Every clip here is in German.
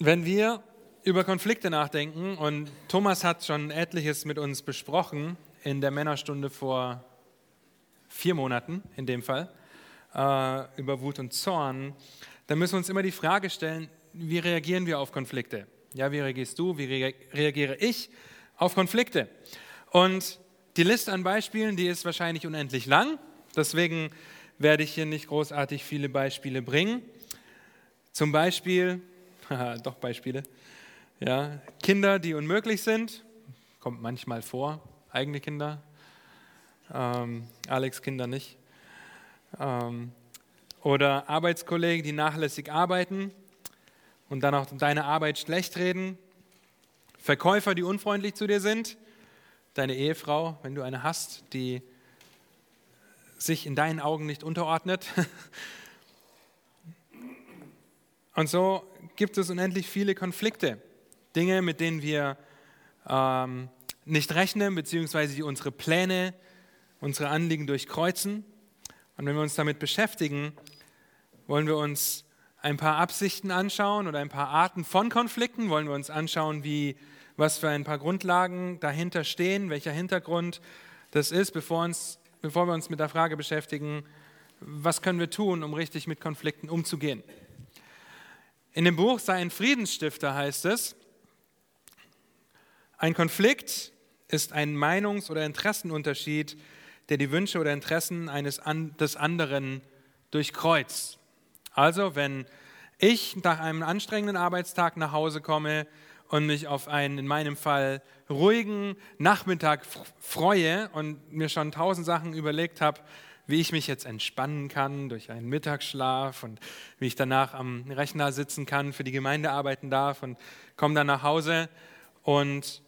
Wenn wir über Konflikte nachdenken, und Thomas hat schon etliches mit uns besprochen in der Männerstunde vor vier Monaten in dem Fall, äh, über Wut und Zorn, dann müssen wir uns immer die Frage stellen, wie reagieren wir auf Konflikte? Ja, wie reagierst du, wie re reagiere ich auf Konflikte? Und die Liste an Beispielen, die ist wahrscheinlich unendlich lang, deswegen werde ich hier nicht großartig viele Beispiele bringen. Zum Beispiel, doch Beispiele, ja, Kinder, die unmöglich sind, kommt manchmal vor, eigene Kinder, ähm, Alex Kinder nicht. Ähm, oder Arbeitskollegen, die nachlässig arbeiten und dann auch deine Arbeit schlecht reden. Verkäufer, die unfreundlich zu dir sind. Deine Ehefrau, wenn du eine hast, die sich in deinen Augen nicht unterordnet. Und so gibt es unendlich viele Konflikte, Dinge, mit denen wir ähm, nicht rechnen, beziehungsweise die unsere Pläne, unsere Anliegen durchkreuzen. Und wenn wir uns damit beschäftigen, wollen wir uns ein paar Absichten anschauen oder ein paar Arten von Konflikten, wollen wir uns anschauen, wie, was für ein paar Grundlagen dahinter stehen, welcher Hintergrund das ist, bevor, uns, bevor wir uns mit der Frage beschäftigen, was können wir tun, um richtig mit Konflikten umzugehen. In dem Buch Sei ein Friedensstifter heißt es, ein Konflikt ist ein Meinungs- oder Interessenunterschied, der die Wünsche oder Interessen eines an, des anderen durchkreuzt. Also, wenn ich nach einem anstrengenden Arbeitstag nach Hause komme und mich auf einen, in meinem Fall, ruhigen Nachmittag freue und mir schon tausend Sachen überlegt habe, wie ich mich jetzt entspannen kann durch einen Mittagsschlaf und wie ich danach am Rechner sitzen kann, für die Gemeinde arbeiten darf und komme dann nach Hause und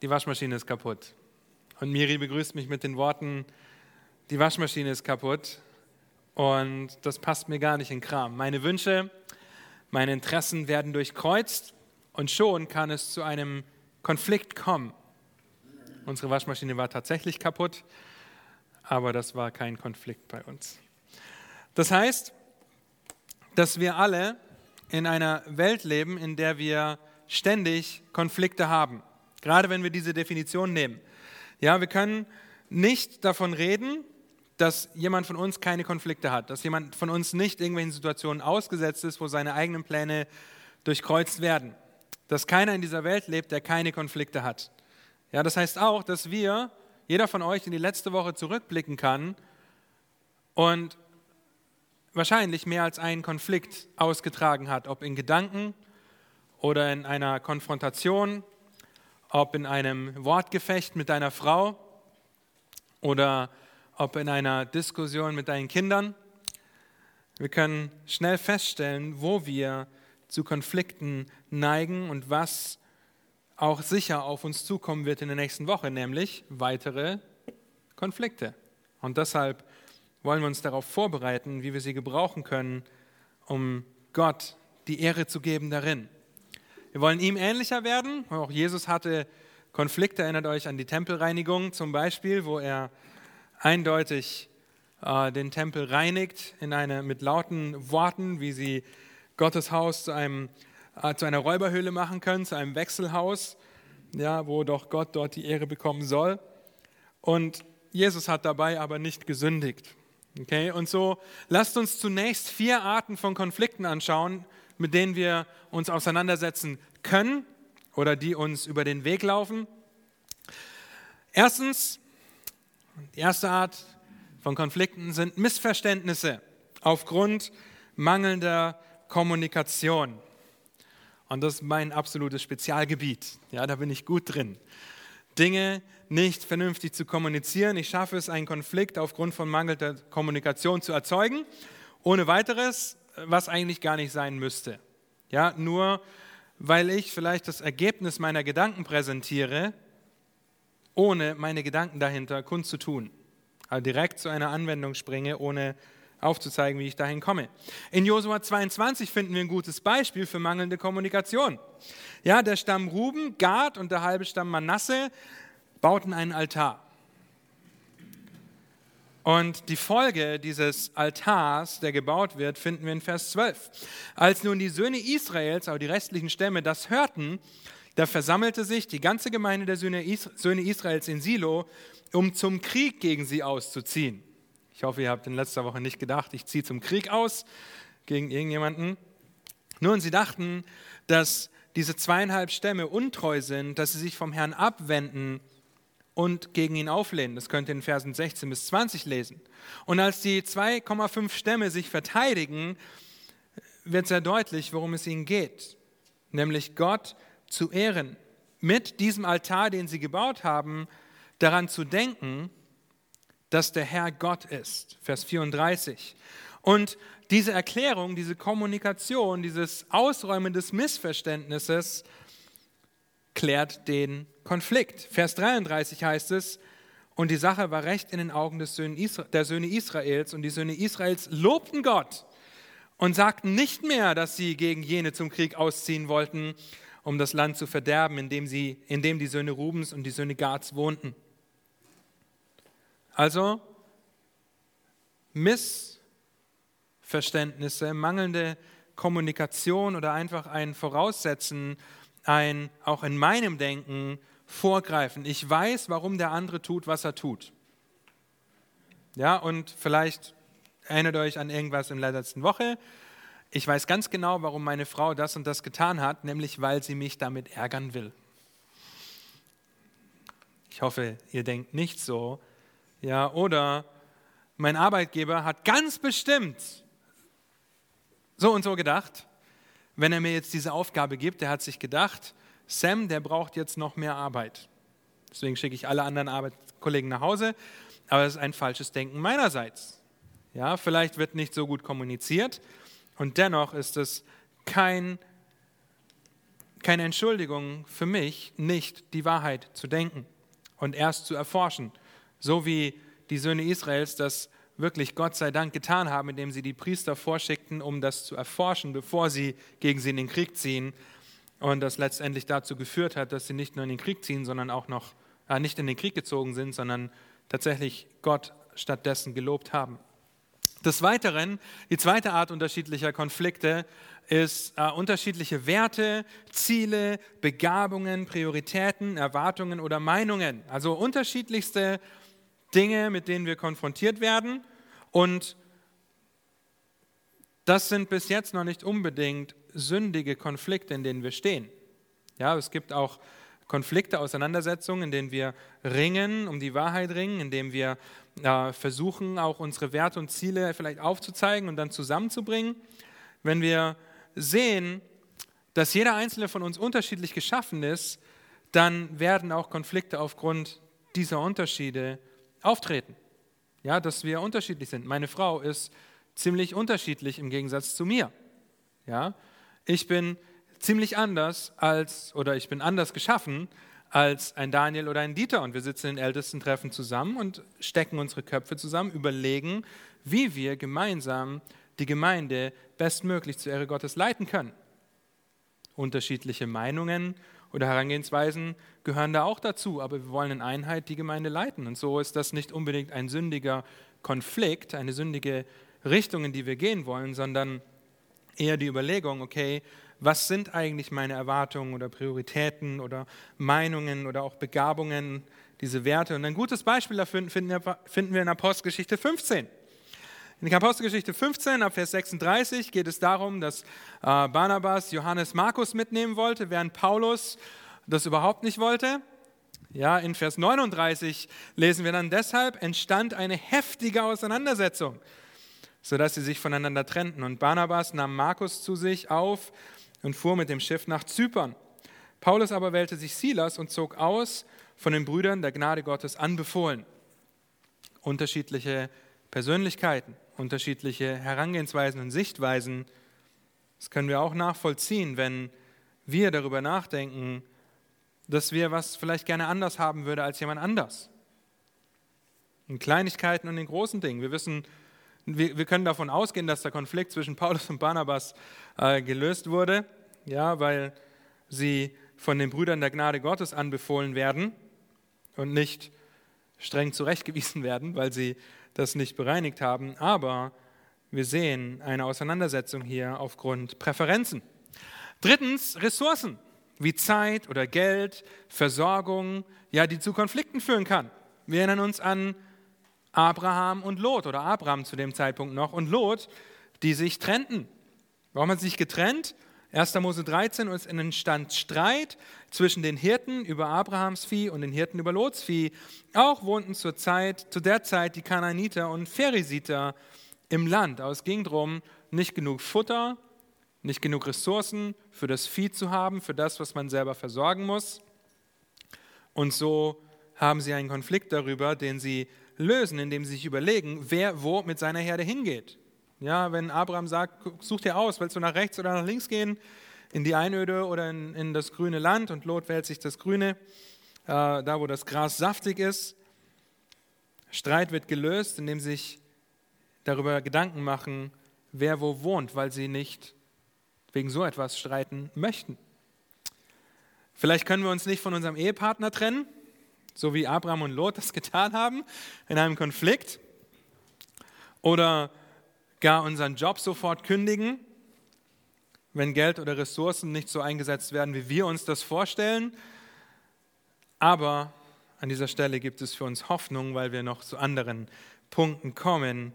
die Waschmaschine ist kaputt. Und Miri begrüßt mich mit den Worten, die Waschmaschine ist kaputt und das passt mir gar nicht in Kram. Meine Wünsche, meine Interessen werden durchkreuzt und schon kann es zu einem Konflikt kommen. Unsere Waschmaschine war tatsächlich kaputt, aber das war kein Konflikt bei uns. Das heißt, dass wir alle in einer Welt leben, in der wir ständig Konflikte haben. Gerade wenn wir diese Definition nehmen. Ja, wir können nicht davon reden, dass jemand von uns keine Konflikte hat, dass jemand von uns nicht irgendwelchen Situationen ausgesetzt ist, wo seine eigenen Pläne durchkreuzt werden. Dass keiner in dieser Welt lebt, der keine Konflikte hat. Ja, das heißt auch, dass wir, jeder von euch in die letzte Woche zurückblicken kann und wahrscheinlich mehr als einen Konflikt ausgetragen hat, ob in Gedanken oder in einer Konfrontation, ob in einem Wortgefecht mit deiner Frau oder ob in einer Diskussion mit deinen Kindern. Wir können schnell feststellen, wo wir zu Konflikten neigen und was auch sicher auf uns zukommen wird in der nächsten Woche, nämlich weitere Konflikte. Und deshalb wollen wir uns darauf vorbereiten, wie wir sie gebrauchen können, um Gott die Ehre zu geben darin. Wir wollen ihm ähnlicher werden. Auch Jesus hatte Konflikte, erinnert euch an die Tempelreinigung zum Beispiel, wo er eindeutig äh, den Tempel reinigt in eine, mit lauten Worten, wie sie Gottes Haus zu, einem, zu einer Räuberhöhle machen können, zu einem Wechselhaus, ja, wo doch Gott dort die Ehre bekommen soll. Und Jesus hat dabei aber nicht gesündigt. Okay? Und so lasst uns zunächst vier Arten von Konflikten anschauen, mit denen wir uns auseinandersetzen können oder die uns über den Weg laufen. Erstens die erste Art von Konflikten sind Missverständnisse aufgrund mangelnder Kommunikation. Und das ist mein absolutes Spezialgebiet. Ja, da bin ich gut drin. Dinge nicht vernünftig zu kommunizieren. Ich schaffe es, einen Konflikt aufgrund von mangelnder Kommunikation zu erzeugen, ohne weiteres, was eigentlich gar nicht sein müsste. Ja, nur weil ich vielleicht das Ergebnis meiner Gedanken präsentiere, ohne meine Gedanken dahinter kundzutun. Also direkt zu einer Anwendung springe, ohne aufzuzeigen, wie ich dahin komme. In Josua 22 finden wir ein gutes Beispiel für mangelnde Kommunikation. Ja, der Stamm Ruben, Gad und der halbe Stamm Manasse bauten einen Altar. Und die Folge dieses Altars, der gebaut wird, finden wir in Vers 12. Als nun die Söhne Israels, aber die restlichen Stämme, das hörten, da versammelte sich die ganze Gemeinde der Söhne Israels in Silo, um zum Krieg gegen sie auszuziehen. Ich hoffe, ihr habt in letzter Woche nicht gedacht, ich ziehe zum Krieg aus gegen irgendjemanden. Nun, sie dachten, dass diese zweieinhalb Stämme untreu sind, dass sie sich vom Herrn abwenden und gegen ihn auflehnen. Das könnt ihr in Versen 16 bis 20 lesen. Und als die 2,5 Stämme sich verteidigen, wird sehr deutlich, worum es ihnen geht. Nämlich Gott zu ehren. Mit diesem Altar, den sie gebaut haben, daran zu denken, dass der Herr Gott ist. Vers 34. Und diese Erklärung, diese Kommunikation, dieses Ausräumen des Missverständnisses klärt den Konflikt. Vers 33 heißt es, und die Sache war recht in den Augen des Söhne der Söhne Israels, und die Söhne Israels lobten Gott und sagten nicht mehr, dass sie gegen jene zum Krieg ausziehen wollten, um das Land zu verderben, in dem, sie, in dem die Söhne Rubens und die Söhne Gads wohnten. Also Missverständnisse, mangelnde Kommunikation oder einfach ein Voraussetzen ein, auch in meinem Denken, vorgreifen. Ich weiß, warum der andere tut, was er tut. Ja, und vielleicht erinnert euch an irgendwas in der letzten Woche. Ich weiß ganz genau, warum meine Frau das und das getan hat, nämlich weil sie mich damit ärgern will. Ich hoffe, ihr denkt nicht so. Ja, oder mein Arbeitgeber hat ganz bestimmt so und so gedacht wenn er mir jetzt diese Aufgabe gibt, der hat sich gedacht, Sam, der braucht jetzt noch mehr Arbeit. Deswegen schicke ich alle anderen Arbeitskollegen nach Hause, aber das ist ein falsches Denken meinerseits. Ja, vielleicht wird nicht so gut kommuniziert und dennoch ist es kein, keine Entschuldigung für mich, nicht die Wahrheit zu denken und erst zu erforschen, so wie die Söhne Israels das wirklich Gott sei Dank getan haben, indem sie die Priester vorschickten, um das zu erforschen, bevor sie gegen sie in den Krieg ziehen. Und das letztendlich dazu geführt hat, dass sie nicht nur in den Krieg ziehen, sondern auch noch äh, nicht in den Krieg gezogen sind, sondern tatsächlich Gott stattdessen gelobt haben. Des Weiteren, die zweite Art unterschiedlicher Konflikte ist äh, unterschiedliche Werte, Ziele, Begabungen, Prioritäten, Erwartungen oder Meinungen. Also unterschiedlichste Dinge, mit denen wir konfrontiert werden. Und das sind bis jetzt noch nicht unbedingt sündige Konflikte, in denen wir stehen. Ja, es gibt auch Konflikte, Auseinandersetzungen, in denen wir ringen, um die Wahrheit ringen, in denen wir äh, versuchen, auch unsere Werte und Ziele vielleicht aufzuzeigen und dann zusammenzubringen. Wenn wir sehen, dass jeder einzelne von uns unterschiedlich geschaffen ist, dann werden auch Konflikte aufgrund dieser Unterschiede auftreten. Ja, dass wir unterschiedlich sind. Meine Frau ist ziemlich unterschiedlich im Gegensatz zu mir. Ja, ich bin ziemlich anders als, oder ich bin anders geschaffen als ein Daniel oder ein Dieter. Und wir sitzen in Ältestentreffen zusammen und stecken unsere Köpfe zusammen, überlegen, wie wir gemeinsam die Gemeinde bestmöglich zur Ehre Gottes leiten können. Unterschiedliche Meinungen oder Herangehensweisen gehören da auch dazu, aber wir wollen in Einheit die Gemeinde leiten. Und so ist das nicht unbedingt ein sündiger Konflikt, eine sündige Richtung, in die wir gehen wollen, sondern eher die Überlegung, okay, was sind eigentlich meine Erwartungen oder Prioritäten oder Meinungen oder auch Begabungen, diese Werte. Und ein gutes Beispiel dafür finden wir in Apostelgeschichte 15. In der Apostelgeschichte 15, ab Vers 36, geht es darum, dass äh, Barnabas Johannes Markus mitnehmen wollte, während Paulus das überhaupt nicht wollte. Ja, in Vers 39 lesen wir dann, deshalb entstand eine heftige Auseinandersetzung, sodass sie sich voneinander trennten. Und Barnabas nahm Markus zu sich auf und fuhr mit dem Schiff nach Zypern. Paulus aber wählte sich Silas und zog aus, von den Brüdern der Gnade Gottes anbefohlen. Unterschiedliche Persönlichkeiten unterschiedliche Herangehensweisen und Sichtweisen. Das können wir auch nachvollziehen, wenn wir darüber nachdenken, dass wir was vielleicht gerne anders haben würde als jemand anders. In Kleinigkeiten und in großen Dingen. Wir wissen, wir, wir können davon ausgehen, dass der Konflikt zwischen Paulus und Barnabas äh, gelöst wurde, ja, weil sie von den Brüdern der Gnade Gottes anbefohlen werden und nicht streng zurechtgewiesen werden, weil sie das nicht bereinigt haben, aber wir sehen eine Auseinandersetzung hier aufgrund Präferenzen. Drittens, Ressourcen wie Zeit oder Geld, Versorgung, ja, die zu Konflikten führen kann. Wir erinnern uns an Abraham und Lot oder Abraham zu dem Zeitpunkt noch und Lot, die sich trennten. Warum hat sie sich getrennt? 1. Mose 13 und es entstand Streit zwischen den Hirten über Abrahams Vieh und den Hirten über Lots Vieh. Auch wohnten zur Zeit, zu der Zeit die Kanaaniter und Pheresiter im Land. Aber es ging darum, nicht genug Futter, nicht genug Ressourcen für das Vieh zu haben, für das, was man selber versorgen muss. Und so haben sie einen Konflikt darüber, den sie lösen, indem sie sich überlegen, wer wo mit seiner Herde hingeht. Ja, wenn Abraham sagt, such dir aus, willst du nach rechts oder nach links gehen, in die Einöde oder in, in das grüne Land und Lot wählt sich das Grüne, äh, da wo das Gras saftig ist. Streit wird gelöst, indem sich darüber Gedanken machen, wer wo wohnt, weil sie nicht wegen so etwas streiten möchten. Vielleicht können wir uns nicht von unserem Ehepartner trennen, so wie Abraham und Lot das getan haben in einem Konflikt. Oder gar unseren Job sofort kündigen, wenn Geld oder Ressourcen nicht so eingesetzt werden, wie wir uns das vorstellen. Aber an dieser Stelle gibt es für uns Hoffnung, weil wir noch zu anderen Punkten kommen,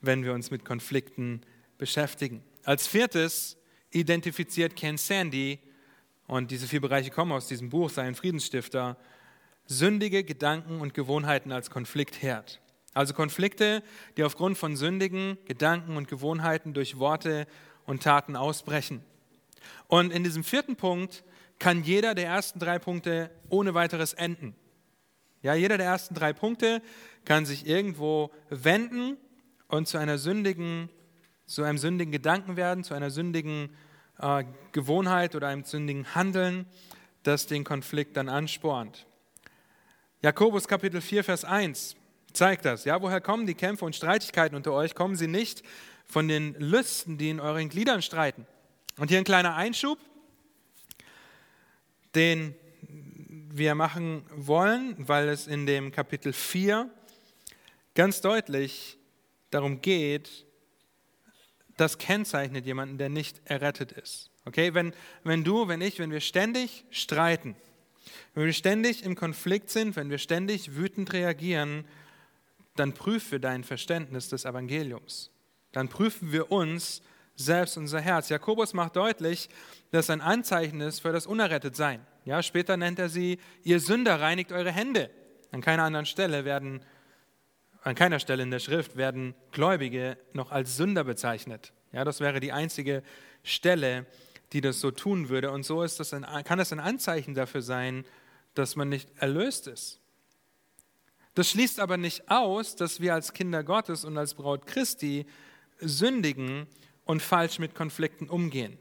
wenn wir uns mit Konflikten beschäftigen. Als viertes identifiziert Ken Sandy, und diese vier Bereiche kommen aus diesem Buch, sein Friedensstifter, sündige Gedanken und Gewohnheiten als Konfliktherd. Also Konflikte, die aufgrund von sündigen Gedanken und Gewohnheiten durch Worte und Taten ausbrechen. Und in diesem vierten Punkt kann jeder der ersten drei Punkte ohne weiteres enden. Ja, jeder der ersten drei Punkte kann sich irgendwo wenden und zu einer sündigen, zu einem sündigen Gedanken werden, zu einer sündigen äh, Gewohnheit oder einem sündigen Handeln, das den Konflikt dann anspornt. Jakobus Kapitel 4, Vers 1 zeigt das. Ja, woher kommen die Kämpfe und Streitigkeiten unter euch? Kommen sie nicht von den Lüsten, die in euren Gliedern streiten? Und hier ein kleiner Einschub, den wir machen wollen, weil es in dem Kapitel 4 ganz deutlich darum geht, das kennzeichnet jemanden, der nicht errettet ist. Okay, wenn, wenn du, wenn ich, wenn wir ständig streiten, wenn wir ständig im Konflikt sind, wenn wir ständig wütend reagieren, dann prüfe dein Verständnis des Evangeliums. Dann prüfen wir uns selbst unser Herz. Jakobus macht deutlich, dass ein Anzeichen ist für das Unerrettetsein. Ja, später nennt er sie, ihr Sünder reinigt eure Hände. An keiner anderen Stelle werden, an keiner Stelle in der Schrift werden Gläubige noch als Sünder bezeichnet. Ja, das wäre die einzige Stelle, die das so tun würde. Und so ist das ein, kann das ein Anzeichen dafür sein, dass man nicht erlöst ist. Das schließt aber nicht aus, dass wir als Kinder Gottes und als Braut Christi sündigen und falsch mit Konflikten umgehen.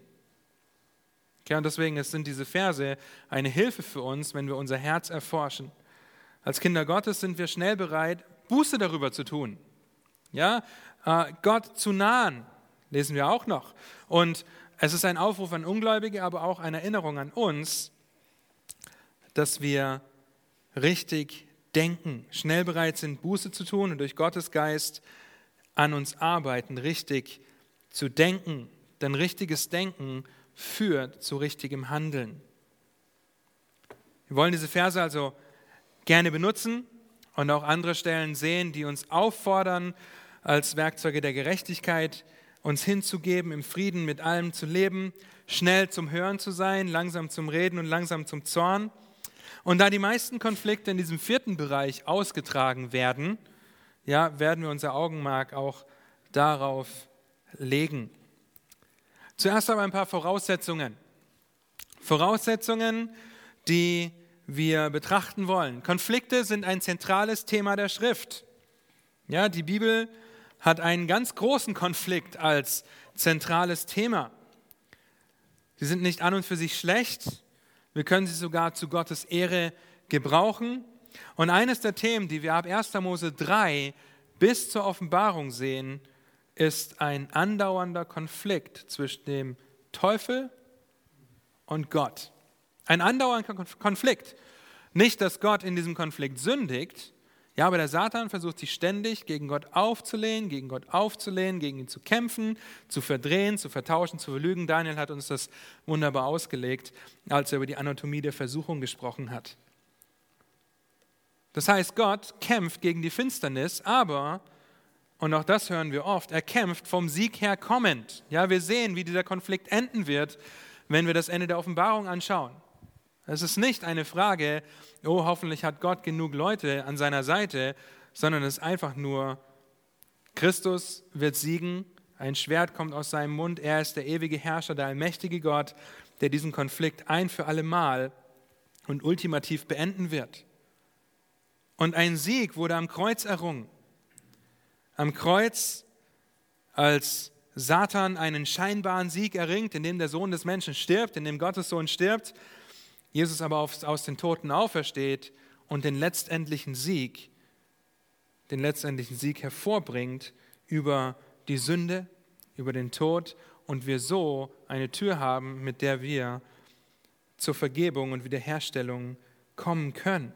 Okay, und deswegen sind diese Verse eine Hilfe für uns, wenn wir unser Herz erforschen. Als Kinder Gottes sind wir schnell bereit, Buße darüber zu tun. Ja, äh, Gott zu nahen, lesen wir auch noch. Und es ist ein Aufruf an Ungläubige, aber auch eine Erinnerung an uns, dass wir richtig denken, schnell bereit sind, Buße zu tun und durch Gottes Geist an uns arbeiten, richtig zu denken. Denn richtiges Denken führt zu richtigem Handeln. Wir wollen diese Verse also gerne benutzen und auch andere Stellen sehen, die uns auffordern, als Werkzeuge der Gerechtigkeit uns hinzugeben, im Frieden mit allem zu leben, schnell zum Hören zu sein, langsam zum Reden und langsam zum Zorn. Und da die meisten Konflikte in diesem vierten Bereich ausgetragen werden, ja, werden wir unser Augenmerk auch darauf legen. Zuerst aber ein paar Voraussetzungen. Voraussetzungen, die wir betrachten wollen. Konflikte sind ein zentrales Thema der Schrift. Ja, die Bibel hat einen ganz großen Konflikt als zentrales Thema. Sie sind nicht an und für sich schlecht, wir können sie sogar zu Gottes Ehre gebrauchen. Und eines der Themen, die wir ab 1. Mose 3 bis zur Offenbarung sehen, ist ein andauernder Konflikt zwischen dem Teufel und Gott. Ein andauernder Konflikt. Nicht, dass Gott in diesem Konflikt sündigt, Ja, aber der Satan versucht sich ständig gegen Gott aufzulehnen, gegen Gott aufzulehnen, gegen ihn zu kämpfen, zu verdrehen, zu vertauschen, zu verlügen. Daniel hat uns das wunderbar ausgelegt, als er über die Anatomie der Versuchung gesprochen hat. Das heißt, Gott kämpft gegen die Finsternis, aber, und auch das hören wir oft, er kämpft vom Sieg her kommend. Ja, wir sehen, wie dieser Konflikt enden wird, wenn wir das Ende der Offenbarung anschauen. Es ist nicht eine Frage, oh, hoffentlich hat Gott genug Leute an seiner Seite, sondern es ist einfach nur, Christus wird siegen, ein Schwert kommt aus seinem Mund, er ist der ewige Herrscher, der allmächtige Gott, der diesen Konflikt ein für alle Mal und ultimativ beenden wird. Und ein Sieg wurde am Kreuz errungen. Am Kreuz, als Satan einen scheinbaren Sieg erringt, indem der Sohn des Menschen stirbt, indem Gottes Sohn stirbt, Jesus aber aus den Toten aufersteht und den letztendlichen Sieg, den letztendlichen Sieg hervorbringt über die Sünde, über den Tod und wir so eine Tür haben, mit der wir zur Vergebung und Wiederherstellung kommen können.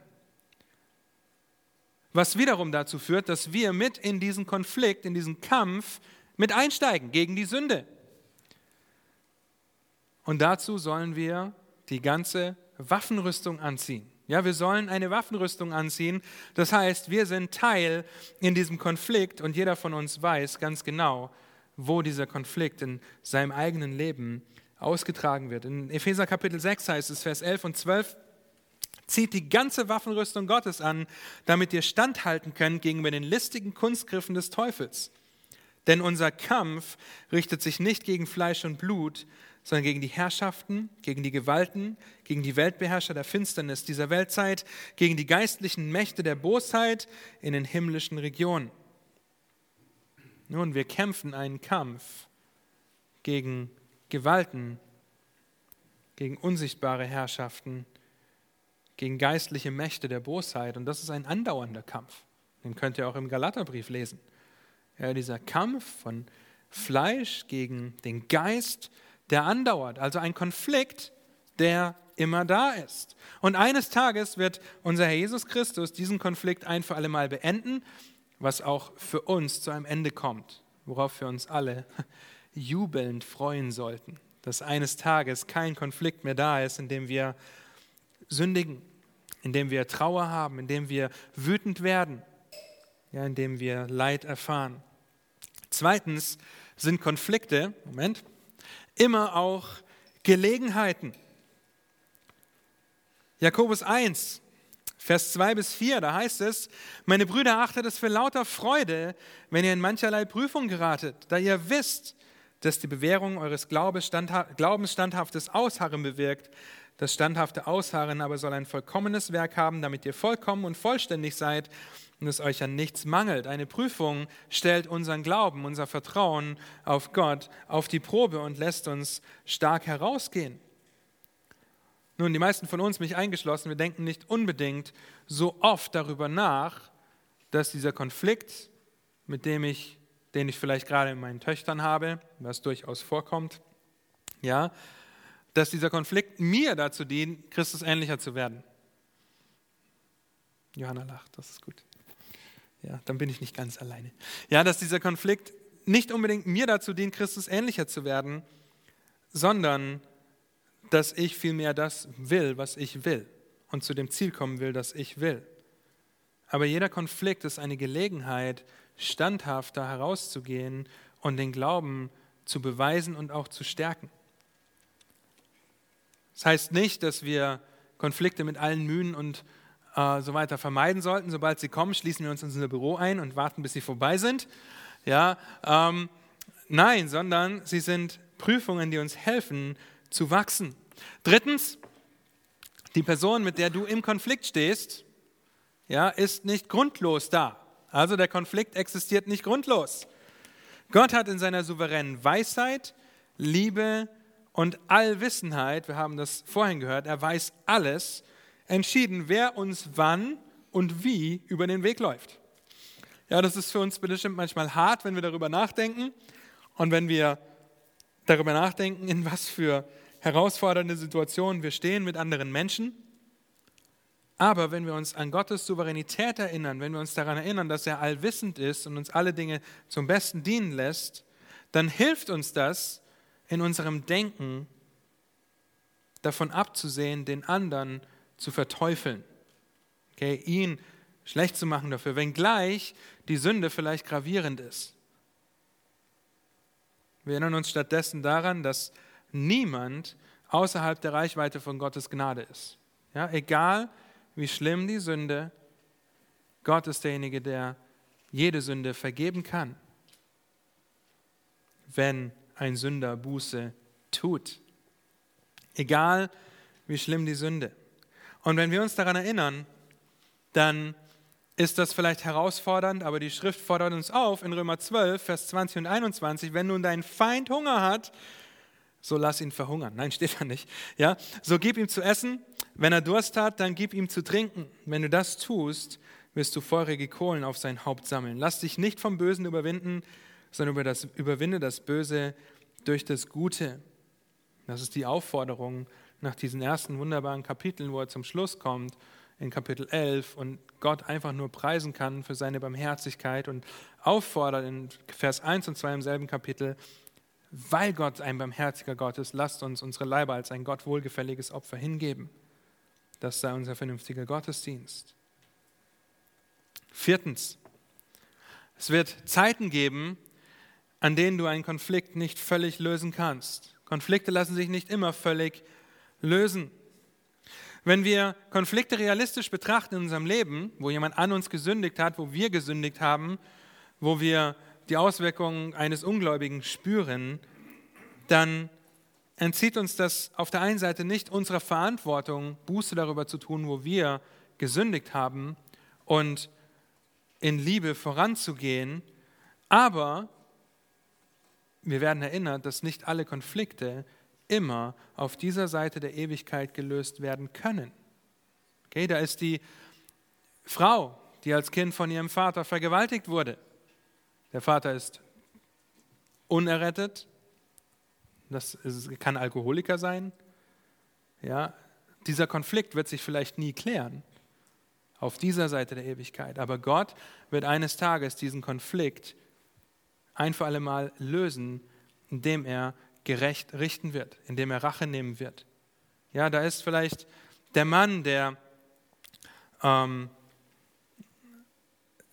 Was wiederum dazu führt, dass wir mit in diesen Konflikt, in diesen Kampf mit einsteigen gegen die Sünde. Und dazu sollen wir die ganze Waffenrüstung anziehen. Ja, wir sollen eine Waffenrüstung anziehen. Das heißt, wir sind Teil in diesem Konflikt und jeder von uns weiß ganz genau, wo dieser Konflikt in seinem eigenen Leben ausgetragen wird. In Epheser Kapitel 6 heißt es, Vers 11 und 12, Zieht die ganze Waffenrüstung Gottes an, damit ihr standhalten könnt gegenüber den listigen Kunstgriffen des Teufels. Denn unser Kampf richtet sich nicht gegen Fleisch und Blut, sondern gegen die Herrschaften, gegen die Gewalten, gegen die Weltbeherrscher der Finsternis dieser Weltzeit, gegen die geistlichen Mächte der Bosheit in den himmlischen Regionen. Nun, wir kämpfen einen Kampf gegen Gewalten, gegen unsichtbare Herrschaften, gegen geistliche Mächte der Bosheit. Und das ist ein andauernder Kampf. Den könnt ihr auch im Galaterbrief lesen. Ja, dieser Kampf von Fleisch gegen den Geist, der andauert. Also ein Konflikt, der immer da ist. Und eines Tages wird unser Herr Jesus Christus diesen Konflikt ein für alle Mal beenden, was auch für uns zu einem Ende kommt, worauf wir uns alle jubelnd freuen sollten, dass eines Tages kein Konflikt mehr da ist, in dem wir sündigen, indem wir Trauer haben, indem wir wütend werden, ja, indem wir Leid erfahren. Zweitens sind Konflikte, Moment, immer auch Gelegenheiten. Jakobus 1, Vers 2 bis 4, da heißt es, meine Brüder, achtet es für lauter Freude, wenn ihr in mancherlei Prüfung geratet, da ihr wisst, dass die Bewährung eures Glaubens standhaftes Ausharren bewirkt. Das standhafte Ausharren aber soll ein vollkommenes Werk haben, damit ihr vollkommen und vollständig seid und es euch an nichts mangelt. Eine Prüfung stellt unseren Glauben, unser Vertrauen auf Gott auf die Probe und lässt uns stark herausgehen. Nun, die meisten von uns, mich eingeschlossen, wir denken nicht unbedingt so oft darüber nach, dass dieser Konflikt, mit dem ich, den ich vielleicht gerade in meinen Töchtern habe, was durchaus vorkommt, ja, dass dieser Konflikt mir dazu dient, Christus ähnlicher zu werden. Johanna lacht, das ist gut. Ja, dann bin ich nicht ganz alleine. Ja, dass dieser Konflikt nicht unbedingt mir dazu dient, Christus ähnlicher zu werden, sondern dass ich vielmehr das will, was ich will und zu dem Ziel kommen will, das ich will. Aber jeder Konflikt ist eine Gelegenheit, standhafter herauszugehen und den Glauben zu beweisen und auch zu stärken. Das heißt nicht, dass wir Konflikte mit allen Mühen und äh, so weiter vermeiden sollten. Sobald sie kommen, schließen wir uns in unser Büro ein und warten, bis sie vorbei sind. Ja, ähm, nein, sondern sie sind Prüfungen, die uns helfen zu wachsen. Drittens, die Person, mit der du im Konflikt stehst, ja, ist nicht grundlos da. Also der Konflikt existiert nicht grundlos. Gott hat in seiner souveränen Weisheit, Liebe, und Allwissenheit, wir haben das vorhin gehört, er weiß alles, entschieden, wer uns wann und wie über den Weg läuft. Ja, das ist für uns bestimmt manchmal hart, wenn wir darüber nachdenken und wenn wir darüber nachdenken, in was für herausfordernde Situationen wir stehen mit anderen Menschen. Aber wenn wir uns an Gottes Souveränität erinnern, wenn wir uns daran erinnern, dass er allwissend ist und uns alle Dinge zum Besten dienen lässt, dann hilft uns das in unserem Denken davon abzusehen, den anderen zu verteufeln, okay, ihn schlecht zu machen dafür, wenngleich die Sünde vielleicht gravierend ist. Wir erinnern uns stattdessen daran, dass niemand außerhalb der Reichweite von Gottes Gnade ist. Ja, egal wie schlimm die Sünde, Gott ist derjenige, der jede Sünde vergeben kann, wenn ein Sünder Buße tut. Egal wie schlimm die Sünde. Und wenn wir uns daran erinnern, dann ist das vielleicht herausfordernd, aber die Schrift fordert uns auf in Römer 12, Vers 20 und 21, wenn nun dein Feind Hunger hat, so lass ihn verhungern. Nein, steht da nicht. Ja, so gib ihm zu essen. Wenn er Durst hat, dann gib ihm zu trinken. Wenn du das tust, wirst du feurige Kohlen auf sein Haupt sammeln. Lass dich nicht vom Bösen überwinden, sondern über das, überwinde das Böse durch das Gute. Das ist die Aufforderung nach diesen ersten wunderbaren Kapiteln, wo er zum Schluss kommt, in Kapitel 11 und Gott einfach nur preisen kann für seine Barmherzigkeit und auffordert in Vers 1 und 2 im selben Kapitel, weil Gott ein barmherziger Gott ist, lasst uns unsere Leiber als ein Gott wohlgefälliges Opfer hingeben. Das sei unser vernünftiger Gottesdienst. Viertens, es wird Zeiten geben, an denen du einen Konflikt nicht völlig lösen kannst. Konflikte lassen sich nicht immer völlig lösen. Wenn wir Konflikte realistisch betrachten in unserem Leben, wo jemand an uns gesündigt hat, wo wir gesündigt haben, wo wir die Auswirkungen eines Ungläubigen spüren, dann entzieht uns das auf der einen Seite nicht unserer Verantwortung, Buße darüber zu tun, wo wir gesündigt haben und in Liebe voranzugehen, aber wir werden erinnert, dass nicht alle Konflikte immer auf dieser Seite der Ewigkeit gelöst werden können. Okay, da ist die Frau, die als Kind von ihrem Vater vergewaltigt wurde. Der Vater ist unerrettet. Das kann Alkoholiker sein. Ja, dieser Konflikt wird sich vielleicht nie klären auf dieser Seite der Ewigkeit. Aber Gott wird eines Tages diesen Konflikt ein für alle Mal lösen, indem er gerecht richten wird, indem er Rache nehmen wird. Ja, da ist vielleicht der Mann, der ähm,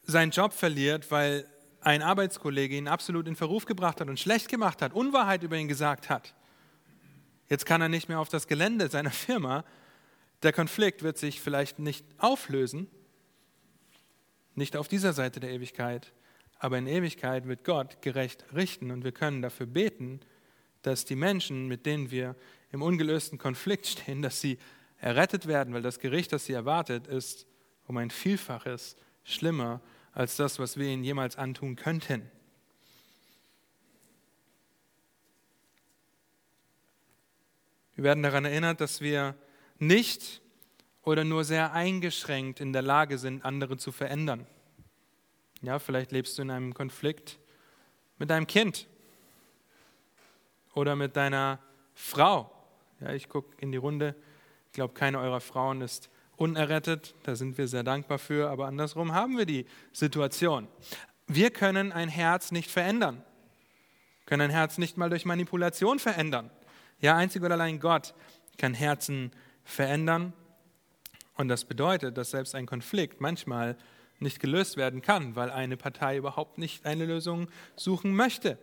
seinen Job verliert, weil ein Arbeitskollege ihn absolut in Verruf gebracht hat und schlecht gemacht hat, Unwahrheit über ihn gesagt hat. Jetzt kann er nicht mehr auf das Gelände seiner Firma. Der Konflikt wird sich vielleicht nicht auflösen, nicht auf dieser Seite der Ewigkeit, aber in Ewigkeit wird Gott gerecht richten und wir können dafür beten, dass die Menschen, mit denen wir im ungelösten Konflikt stehen, dass sie errettet werden, weil das Gericht, das sie erwartet, ist um ein Vielfaches schlimmer als das, was wir ihnen jemals antun könnten. Wir werden daran erinnert, dass wir nicht oder nur sehr eingeschränkt in der Lage sind, andere zu verändern. Ja, vielleicht lebst du in einem Konflikt mit deinem Kind oder mit deiner Frau. Ja, ich gucke in die Runde. Ich glaube, keine eurer Frauen ist unerrettet. Da sind wir sehr dankbar für. Aber andersrum haben wir die Situation. Wir können ein Herz nicht verändern. Können ein Herz nicht mal durch Manipulation verändern. Ja, einzig und allein Gott kann Herzen verändern. Und das bedeutet, dass selbst ein Konflikt manchmal nicht gelöst werden kann, weil eine Partei überhaupt nicht eine Lösung suchen möchte.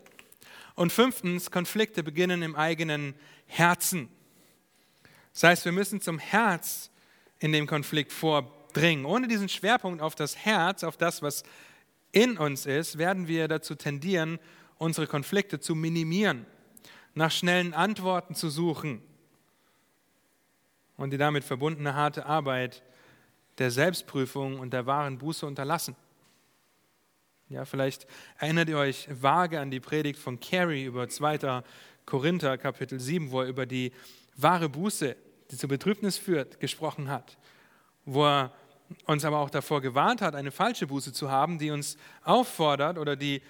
Und fünftens, Konflikte beginnen im eigenen Herzen. Das heißt, wir müssen zum Herz in dem Konflikt vordringen. Ohne diesen Schwerpunkt auf das Herz, auf das, was in uns ist, werden wir dazu tendieren, unsere Konflikte zu minimieren, nach schnellen Antworten zu suchen und die damit verbundene harte Arbeit der Selbstprüfung und der wahren Buße unterlassen. Ja, vielleicht erinnert ihr euch vage an die Predigt von Carey über 2. Korinther Kapitel 7, wo er über die wahre Buße, die zur Betrübnis führt, gesprochen hat. Wo er uns aber auch davor gewarnt hat, eine falsche Buße zu haben, die uns auffordert oder die,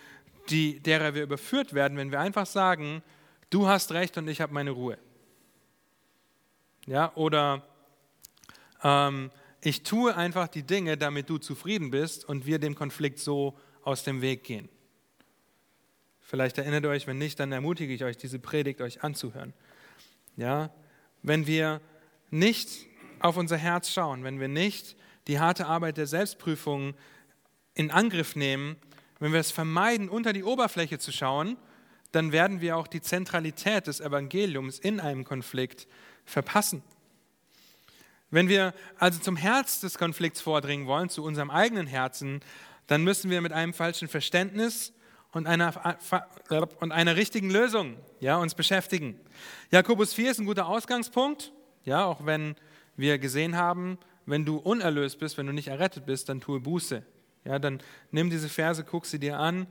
die, derer wir überführt werden, wenn wir einfach sagen, du hast recht und ich habe meine Ruhe. Ja, oder ähm, ich tue einfach die Dinge, damit du zufrieden bist und wir dem Konflikt so aus dem Weg gehen. Vielleicht erinnert ihr euch, wenn nicht, dann ermutige ich euch, diese Predigt euch anzuhören. Ja, wenn wir nicht auf unser Herz schauen, wenn wir nicht die harte Arbeit der Selbstprüfung in Angriff nehmen, wenn wir es vermeiden, unter die Oberfläche zu schauen, dann werden wir auch die Zentralität des Evangeliums in einem Konflikt verpassen. Wenn wir also zum Herz des Konflikts vordringen wollen, zu unserem eigenen Herzen, dann müssen wir mit einem falschen Verständnis und einer, und einer richtigen Lösung ja, uns beschäftigen. Jakobus 4 ist ein guter Ausgangspunkt, ja, auch wenn wir gesehen haben, wenn du unerlöst bist, wenn du nicht errettet bist, dann tue Buße. Ja, dann nimm diese Verse, guck sie dir an,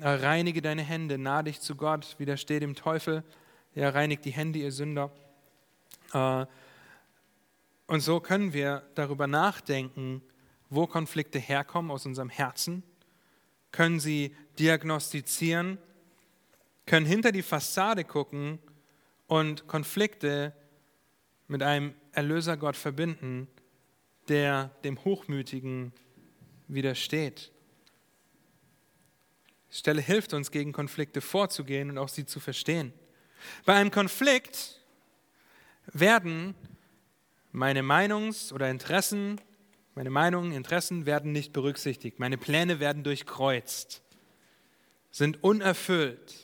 äh, reinige deine Hände, nah dich zu Gott, widersteh dem Teufel, ja, reinigt die Hände, ihr Sünder. Äh, und so können wir darüber nachdenken, wo Konflikte herkommen aus unserem Herzen, können sie diagnostizieren, können hinter die Fassade gucken und Konflikte mit einem Erlösergott verbinden, der dem Hochmütigen widersteht. Die Stelle hilft uns, gegen Konflikte vorzugehen und auch sie zu verstehen. Bei einem Konflikt werden meine Meinungs- oder Interessen, meine Meinungen, Interessen werden nicht berücksichtigt. Meine Pläne werden durchkreuzt, sind unerfüllt.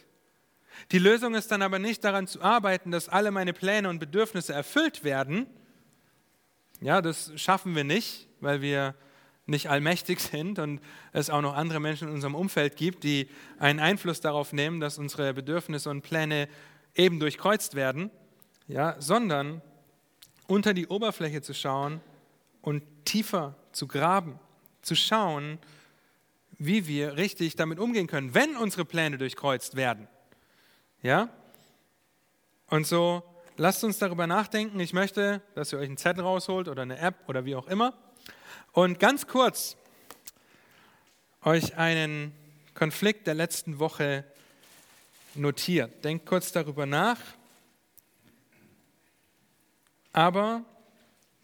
Die Lösung ist dann aber nicht daran zu arbeiten, dass alle meine Pläne und Bedürfnisse erfüllt werden. Ja, das schaffen wir nicht, weil wir nicht allmächtig sind und es auch noch andere Menschen in unserem Umfeld gibt, die einen Einfluss darauf nehmen, dass unsere Bedürfnisse und Pläne eben durchkreuzt werden, ja, sondern unter die Oberfläche zu schauen und tiefer zu graben, zu schauen, wie wir richtig damit umgehen können, wenn unsere Pläne durchkreuzt werden. Ja? Und so lasst uns darüber nachdenken. Ich möchte, dass ihr euch einen Zettel rausholt oder eine App oder wie auch immer und ganz kurz euch einen Konflikt der letzten Woche notiert. Denkt kurz darüber nach. Aber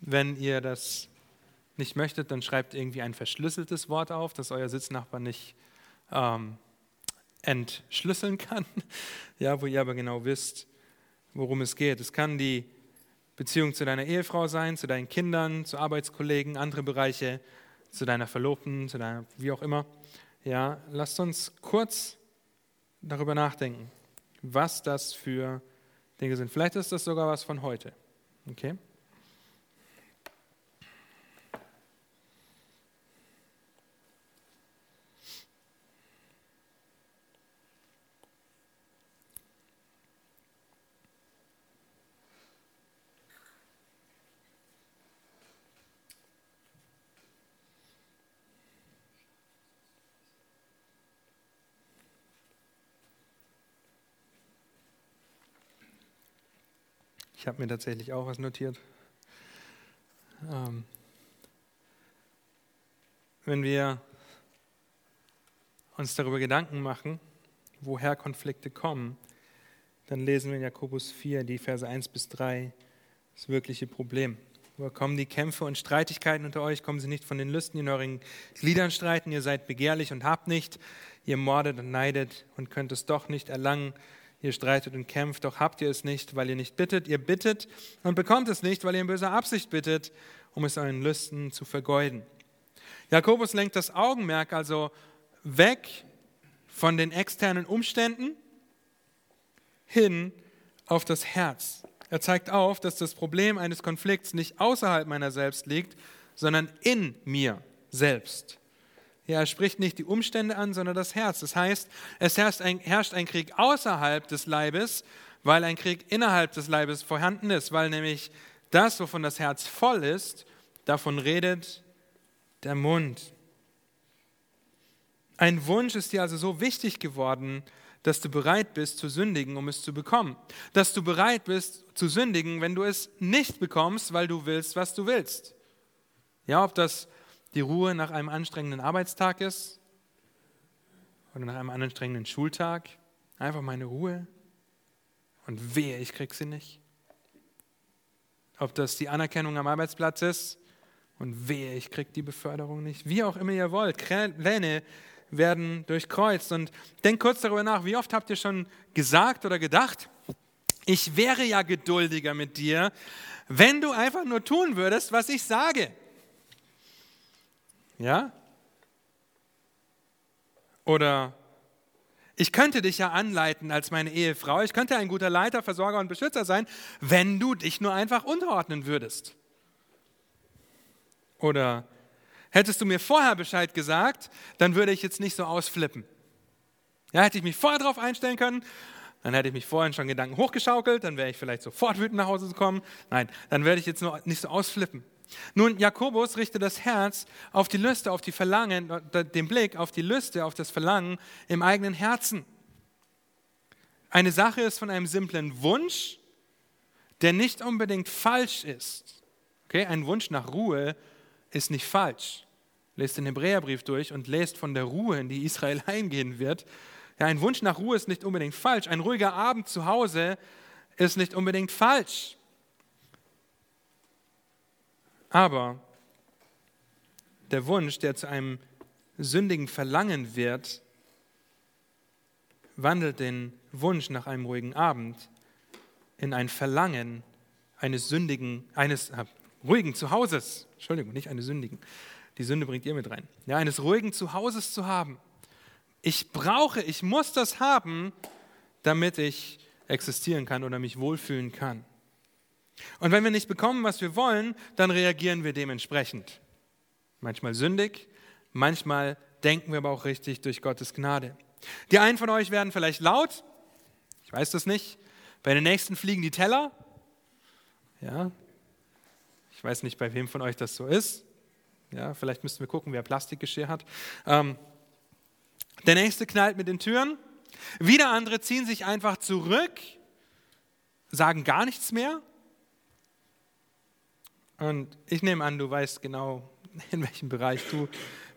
wenn ihr das nicht möchtet, dann schreibt irgendwie ein verschlüsseltes Wort auf, das euer Sitznachbar nicht ähm, entschlüsseln kann. Ja, wo ihr aber genau wisst, worum es geht. Es kann die Beziehung zu deiner Ehefrau sein, zu deinen Kindern, zu Arbeitskollegen, andere Bereiche, zu deiner Verlobten, zu deiner, wie auch immer. Ja, lasst uns kurz darüber nachdenken, was das für Dinge sind. Vielleicht ist das sogar was von heute. Okay? Habe mir tatsächlich auch was notiert. Ähm, wenn wir uns darüber Gedanken machen, woher Konflikte kommen, dann lesen wir in Jakobus 4, die Verse 1 bis 3, das wirkliche Problem. Woher kommen die Kämpfe und Streitigkeiten unter euch? Kommen sie nicht von den Lüsten, die in euren Gliedern streiten? Ihr seid begehrlich und habt nicht. Ihr mordet und neidet und könnt es doch nicht erlangen. Ihr streitet und kämpft, doch habt ihr es nicht, weil ihr nicht bittet. Ihr bittet und bekommt es nicht, weil ihr in böser Absicht bittet, um es euren Lüsten zu vergeuden. Jakobus lenkt das Augenmerk also weg von den externen Umständen hin auf das Herz. Er zeigt auf, dass das Problem eines Konflikts nicht außerhalb meiner selbst liegt, sondern in mir selbst. Ja, er spricht nicht die Umstände an, sondern das Herz. Das heißt, es herrscht ein, herrscht ein Krieg außerhalb des Leibes, weil ein Krieg innerhalb des Leibes vorhanden ist, weil nämlich das, wovon das Herz voll ist, davon redet der Mund. Ein Wunsch ist dir also so wichtig geworden, dass du bereit bist zu sündigen, um es zu bekommen. Dass du bereit bist zu sündigen, wenn du es nicht bekommst, weil du willst, was du willst. Ja, ob das die Ruhe nach einem anstrengenden Arbeitstag ist oder nach einem anstrengenden Schultag. Einfach meine Ruhe und wehe, ich krieg sie nicht. Ob das die Anerkennung am Arbeitsplatz ist Und wehe, ich kriege die Beförderung nicht. Wie auch immer ihr wollt. Pläne werden durchkreuzt. Und denkt kurz darüber nach, wie oft habt ihr schon gesagt oder gedacht, ich wäre ja geduldiger mit dir, wenn du einfach nur tun würdest, was ich sage. Ja? Oder ich könnte dich ja anleiten als meine Ehefrau, ich könnte ein guter Leiter, Versorger und Beschützer sein, wenn du dich nur einfach unterordnen würdest. Oder hättest du mir vorher Bescheid gesagt, dann würde ich jetzt nicht so ausflippen. Ja, hätte ich mich vorher darauf einstellen können, dann hätte ich mich vorhin schon Gedanken hochgeschaukelt, dann wäre ich vielleicht sofort wütend nach Hause gekommen. Nein, dann werde ich jetzt nur nicht so ausflippen. Nun, Jakobus richtet das Herz auf die Lüste, auf die Verlangen, den Blick auf die Lüste, auf das Verlangen im eigenen Herzen. Eine Sache ist von einem simplen Wunsch, der nicht unbedingt falsch ist. Okay, ein Wunsch nach Ruhe ist nicht falsch. Lest den Hebräerbrief durch und lest von der Ruhe, in die Israel eingehen wird. Ja, ein Wunsch nach Ruhe ist nicht unbedingt falsch. Ein ruhiger Abend zu Hause ist nicht unbedingt falsch. Aber der Wunsch, der zu einem sündigen Verlangen wird, wandelt den Wunsch nach einem ruhigen Abend in ein Verlangen eines sündigen, eines äh, ruhigen Zuhauses. Entschuldigung, nicht eines sündigen. Die Sünde bringt ihr mit rein. Ja, eines ruhigen Zuhauses zu haben. Ich brauche, ich muss das haben, damit ich existieren kann oder mich wohlfühlen kann. Und wenn wir nicht bekommen, was wir wollen, dann reagieren wir dementsprechend. Manchmal sündig, manchmal denken wir aber auch richtig durch Gottes Gnade. Die einen von euch werden vielleicht laut, ich weiß das nicht. Bei den nächsten fliegen die Teller. Ja, ich weiß nicht, bei wem von euch das so ist. Ja, vielleicht müssten wir gucken, wer Plastikgeschirr hat. Ähm, der nächste knallt mit den Türen. Wieder andere ziehen sich einfach zurück, sagen gar nichts mehr. Und ich nehme an, du weißt genau, in welchem Bereich du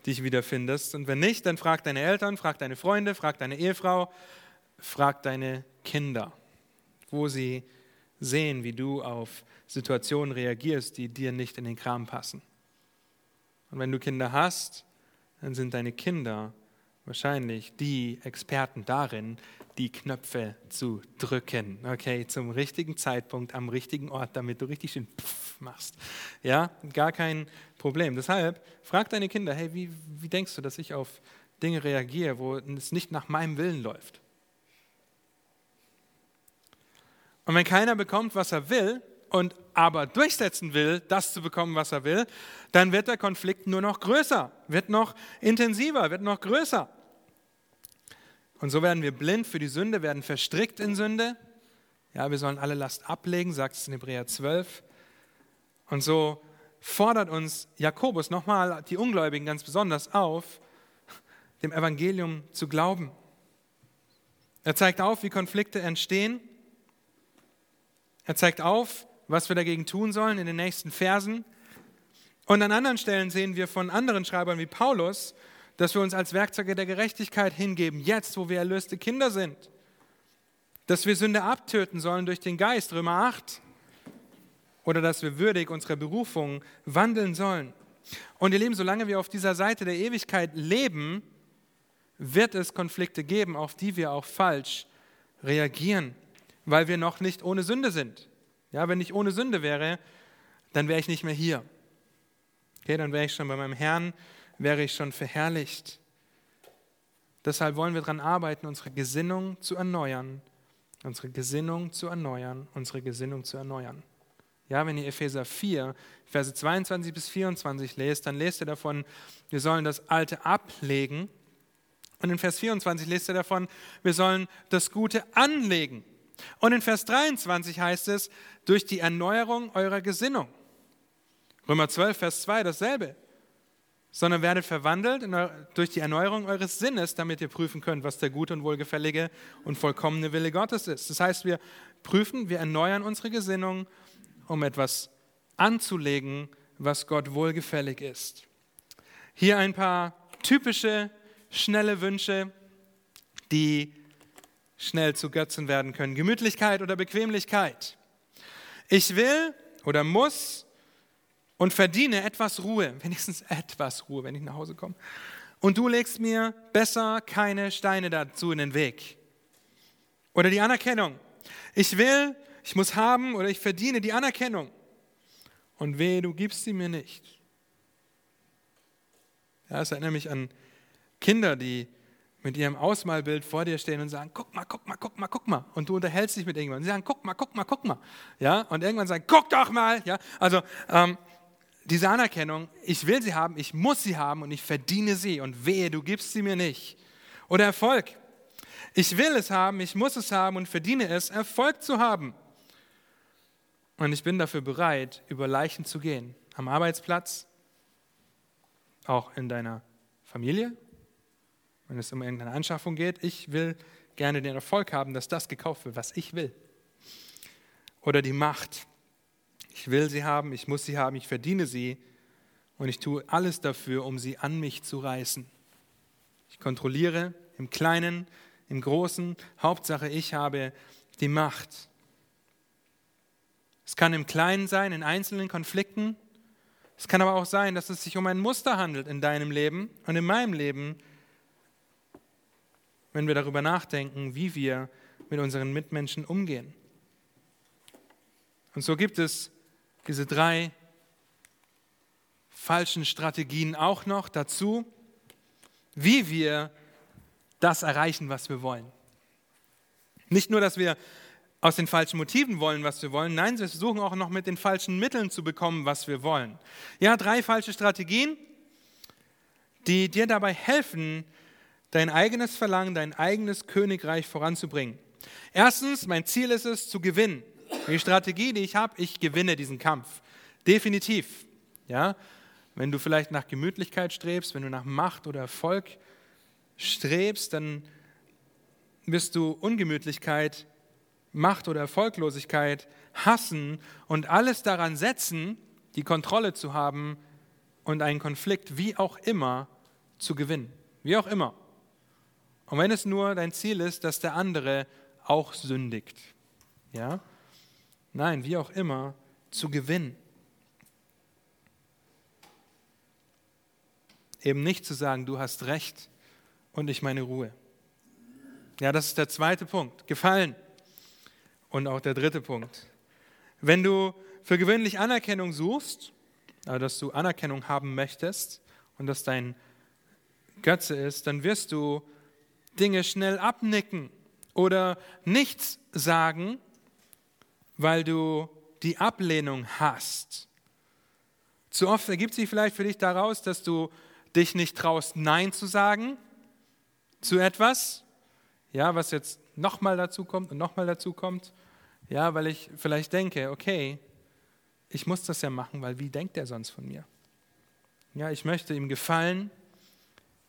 dich wiederfindest. Und wenn nicht, dann frag deine Eltern, frag deine Freunde, frag deine Ehefrau, frag deine Kinder, wo sie sehen, wie du auf Situationen reagierst, die dir nicht in den Kram passen. Und wenn du Kinder hast, dann sind deine Kinder wahrscheinlich die Experten darin, die Knöpfe zu drücken, okay, zum richtigen Zeitpunkt, am richtigen Ort, damit du richtig schön Puff machst. Ja, gar kein Problem. Deshalb frag deine Kinder, hey, wie, wie denkst du, dass ich auf Dinge reagiere, wo es nicht nach meinem Willen läuft? Und wenn keiner bekommt, was er will, und aber durchsetzen will, das zu bekommen, was er will, dann wird der Konflikt nur noch größer, wird noch intensiver, wird noch größer. Und so werden wir blind für die Sünde, werden verstrickt in Sünde. Ja, wir sollen alle Last ablegen, sagt es in Hebräer 12. Und so fordert uns Jakobus nochmal die Ungläubigen ganz besonders auf, dem Evangelium zu glauben. Er zeigt auf, wie Konflikte entstehen. Er zeigt auf, was wir dagegen tun sollen in den nächsten Versen. Und an anderen Stellen sehen wir von anderen Schreibern wie Paulus, dass wir uns als Werkzeuge der Gerechtigkeit hingeben, jetzt, wo wir erlöste Kinder sind. Dass wir Sünde abtöten sollen durch den Geist, Römer 8. Oder dass wir würdig unserer Berufung wandeln sollen. Und ihr Lieben, solange wir auf dieser Seite der Ewigkeit leben, wird es Konflikte geben, auf die wir auch falsch reagieren, weil wir noch nicht ohne Sünde sind. Ja, wenn ich ohne Sünde wäre, dann wäre ich nicht mehr hier. Okay, dann wäre ich schon bei meinem Herrn, wäre ich schon verherrlicht. Deshalb wollen wir daran arbeiten, unsere Gesinnung zu erneuern, unsere Gesinnung zu erneuern, unsere Gesinnung zu erneuern. Ja, wenn ihr Epheser 4, Verse 22 bis 24 lest, dann lest ihr davon, wir sollen das Alte ablegen. Und in Vers 24 lest ihr davon, wir sollen das Gute anlegen. Und in Vers 23 heißt es, durch die Erneuerung eurer Gesinnung. Römer 12, Vers 2 dasselbe. Sondern werdet verwandelt durch die Erneuerung eures Sinnes, damit ihr prüfen könnt, was der gute und wohlgefällige und vollkommene Wille Gottes ist. Das heißt, wir prüfen, wir erneuern unsere Gesinnung, um etwas anzulegen, was Gott wohlgefällig ist. Hier ein paar typische, schnelle Wünsche, die schnell zu Götzen werden können. Gemütlichkeit oder Bequemlichkeit. Ich will oder muss und verdiene etwas Ruhe, wenigstens etwas Ruhe, wenn ich nach Hause komme. Und du legst mir besser keine Steine dazu in den Weg. Oder die Anerkennung. Ich will, ich muss haben oder ich verdiene die Anerkennung. Und weh, du gibst sie mir nicht. Ja, es erinnert mich an Kinder, die mit ihrem Ausmalbild vor dir stehen und sagen, guck mal, guck mal, guck mal, guck mal. Und du unterhältst dich mit irgendwann. Sie sagen, guck mal, guck mal, guck mal. Ja, und irgendwann sagen, guck doch mal. Ja, also ähm, diese Anerkennung, ich will sie haben, ich muss sie haben und ich verdiene sie. Und wehe, du gibst sie mir nicht. Oder Erfolg. Ich will es haben, ich muss es haben und verdiene es, Erfolg zu haben. Und ich bin dafür bereit, über Leichen zu gehen. Am Arbeitsplatz, auch in deiner Familie, wenn es um irgendeine Anschaffung geht. Ich will gerne den Erfolg haben, dass das gekauft wird, was ich will. Oder die Macht. Ich will sie haben, ich muss sie haben, ich verdiene sie und ich tue alles dafür, um sie an mich zu reißen. Ich kontrolliere im Kleinen, im Großen. Hauptsache, ich habe die Macht. Es kann im Kleinen sein, in einzelnen Konflikten. Es kann aber auch sein, dass es sich um ein Muster handelt in deinem Leben und in meinem Leben, wenn wir darüber nachdenken, wie wir mit unseren Mitmenschen umgehen. Und so gibt es diese drei falschen Strategien auch noch dazu, wie wir das erreichen, was wir wollen. Nicht nur, dass wir aus den falschen Motiven wollen, was wir wollen, nein, wir versuchen auch noch mit den falschen Mitteln zu bekommen, was wir wollen. Ja, drei falsche Strategien, die dir dabei helfen, dein eigenes Verlangen, dein eigenes Königreich voranzubringen. Erstens, mein Ziel ist es, zu gewinnen. Die Strategie, die ich habe, ich gewinne diesen Kampf. Definitiv. Ja? Wenn du vielleicht nach Gemütlichkeit strebst, wenn du nach Macht oder Erfolg strebst, dann wirst du Ungemütlichkeit, Macht oder Erfolglosigkeit hassen und alles daran setzen, die Kontrolle zu haben und einen Konflikt wie auch immer zu gewinnen. Wie auch immer. Und wenn es nur dein Ziel ist, dass der andere auch sündigt, ja? Nein, wie auch immer, zu gewinnen. Eben nicht zu sagen, du hast recht und ich meine Ruhe. Ja, das ist der zweite Punkt. Gefallen. Und auch der dritte Punkt. Wenn du für gewöhnlich Anerkennung suchst, also dass du Anerkennung haben möchtest und dass dein Götze ist, dann wirst du Dinge schnell abnicken oder nichts sagen, weil du die Ablehnung hast. Zu oft ergibt sich vielleicht für dich daraus, dass du dich nicht traust, Nein zu sagen zu etwas, ja, was jetzt nochmal dazu kommt und nochmal dazu kommt, ja, weil ich vielleicht denke, okay, ich muss das ja machen, weil wie denkt er sonst von mir? Ja, ich möchte ihm gefallen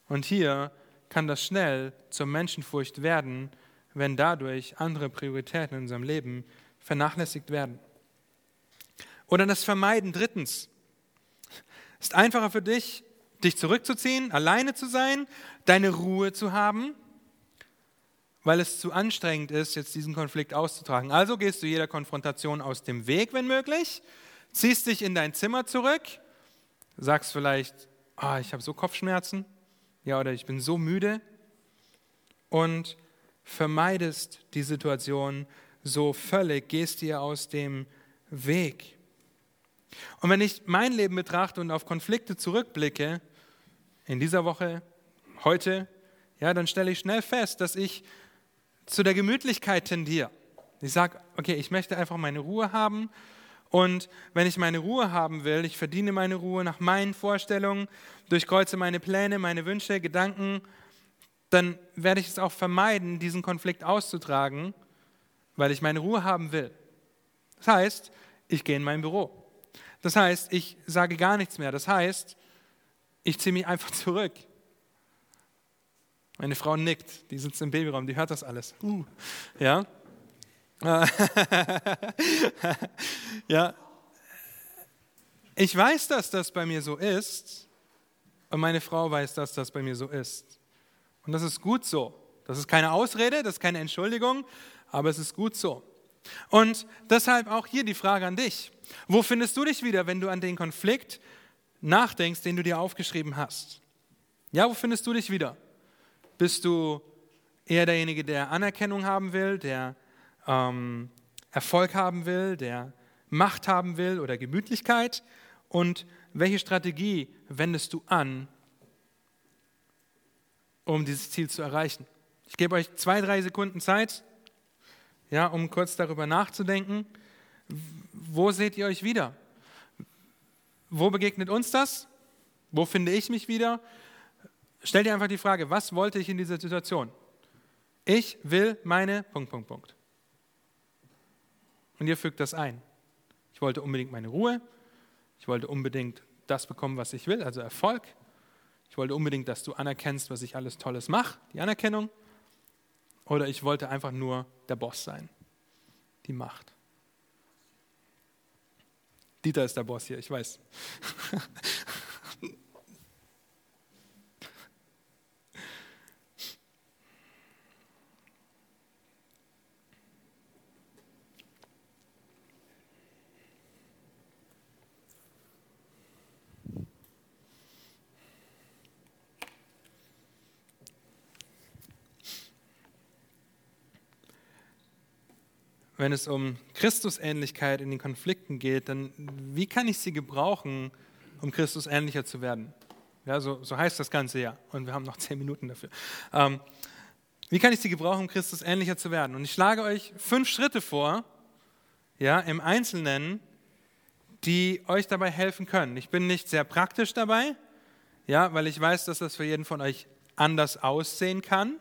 und hier kann das schnell zur Menschenfurcht werden, wenn dadurch andere Prioritäten in unserem Leben vernachlässigt werden. Oder das Vermeiden drittens. Es ist einfacher für dich, dich zurückzuziehen, alleine zu sein, deine Ruhe zu haben, weil es zu anstrengend ist, jetzt diesen Konflikt auszutragen. Also gehst du jeder Konfrontation aus dem Weg, wenn möglich, ziehst dich in dein Zimmer zurück, sagst vielleicht, oh, ich habe so Kopfschmerzen, ja, oder ich bin so müde und vermeidest die Situation so völlig, gehst dir aus dem Weg. Und wenn ich mein Leben betrachte und auf Konflikte zurückblicke, in dieser Woche, heute, ja, dann stelle ich schnell fest, dass ich zu der Gemütlichkeit tendiere. Ich sage, okay, ich möchte einfach meine Ruhe haben und wenn ich meine Ruhe haben will, ich verdiene meine Ruhe nach meinen Vorstellungen, durchkreuze meine Pläne, meine Wünsche, Gedanken, dann werde ich es auch vermeiden, diesen Konflikt auszutragen, weil ich meine Ruhe haben will. Das heißt, ich gehe in mein Büro. Das heißt, ich sage gar nichts mehr. Das heißt, ich ziehe mich einfach zurück. Meine Frau nickt, die sitzt im Babyraum, die hört das alles. Uh, ja? ja, ich weiß, dass das bei mir so ist und meine Frau weiß, dass das bei mir so ist. Und das ist gut so. Das ist keine Ausrede, das ist keine Entschuldigung, aber es ist gut so. Und deshalb auch hier die Frage an dich. Wo findest du dich wieder, wenn du an den Konflikt nachdenkst, den du dir aufgeschrieben hast? Ja, wo findest du dich wieder? Bist du eher derjenige, der Anerkennung haben will, der ähm, Erfolg haben will, der Macht haben will oder Gemütlichkeit? Und welche Strategie wendest du an, um dieses Ziel zu erreichen? Ich gebe euch zwei, drei Sekunden Zeit, ja, um kurz darüber nachzudenken. Wo seht ihr euch wieder? Wo begegnet uns das? Wo finde ich mich wieder? Stell dir einfach die Frage, was wollte ich in dieser Situation? Ich will meine Punkt, Punkt, Punkt. Und ihr fügt das ein. Ich wollte unbedingt meine Ruhe. Ich wollte unbedingt das bekommen, was ich will, also Erfolg. Ich wollte unbedingt, dass du anerkennst, was ich alles Tolles mache, die Anerkennung. Oder ich wollte einfach nur der Boss sein, die Macht. Dieter ist der Boss hier, ich weiß. wenn es um Christusähnlichkeit in den Konflikten geht, dann wie kann ich sie gebrauchen, um Christus ähnlicher zu werden? Ja, so, so heißt das Ganze ja. Und wir haben noch zehn Minuten dafür. Ähm, wie kann ich sie gebrauchen, um Christus ähnlicher zu werden? Und ich schlage euch fünf Schritte vor, ja, im Einzelnen, die euch dabei helfen können. Ich bin nicht sehr praktisch dabei, ja, weil ich weiß, dass das für jeden von euch anders aussehen kann,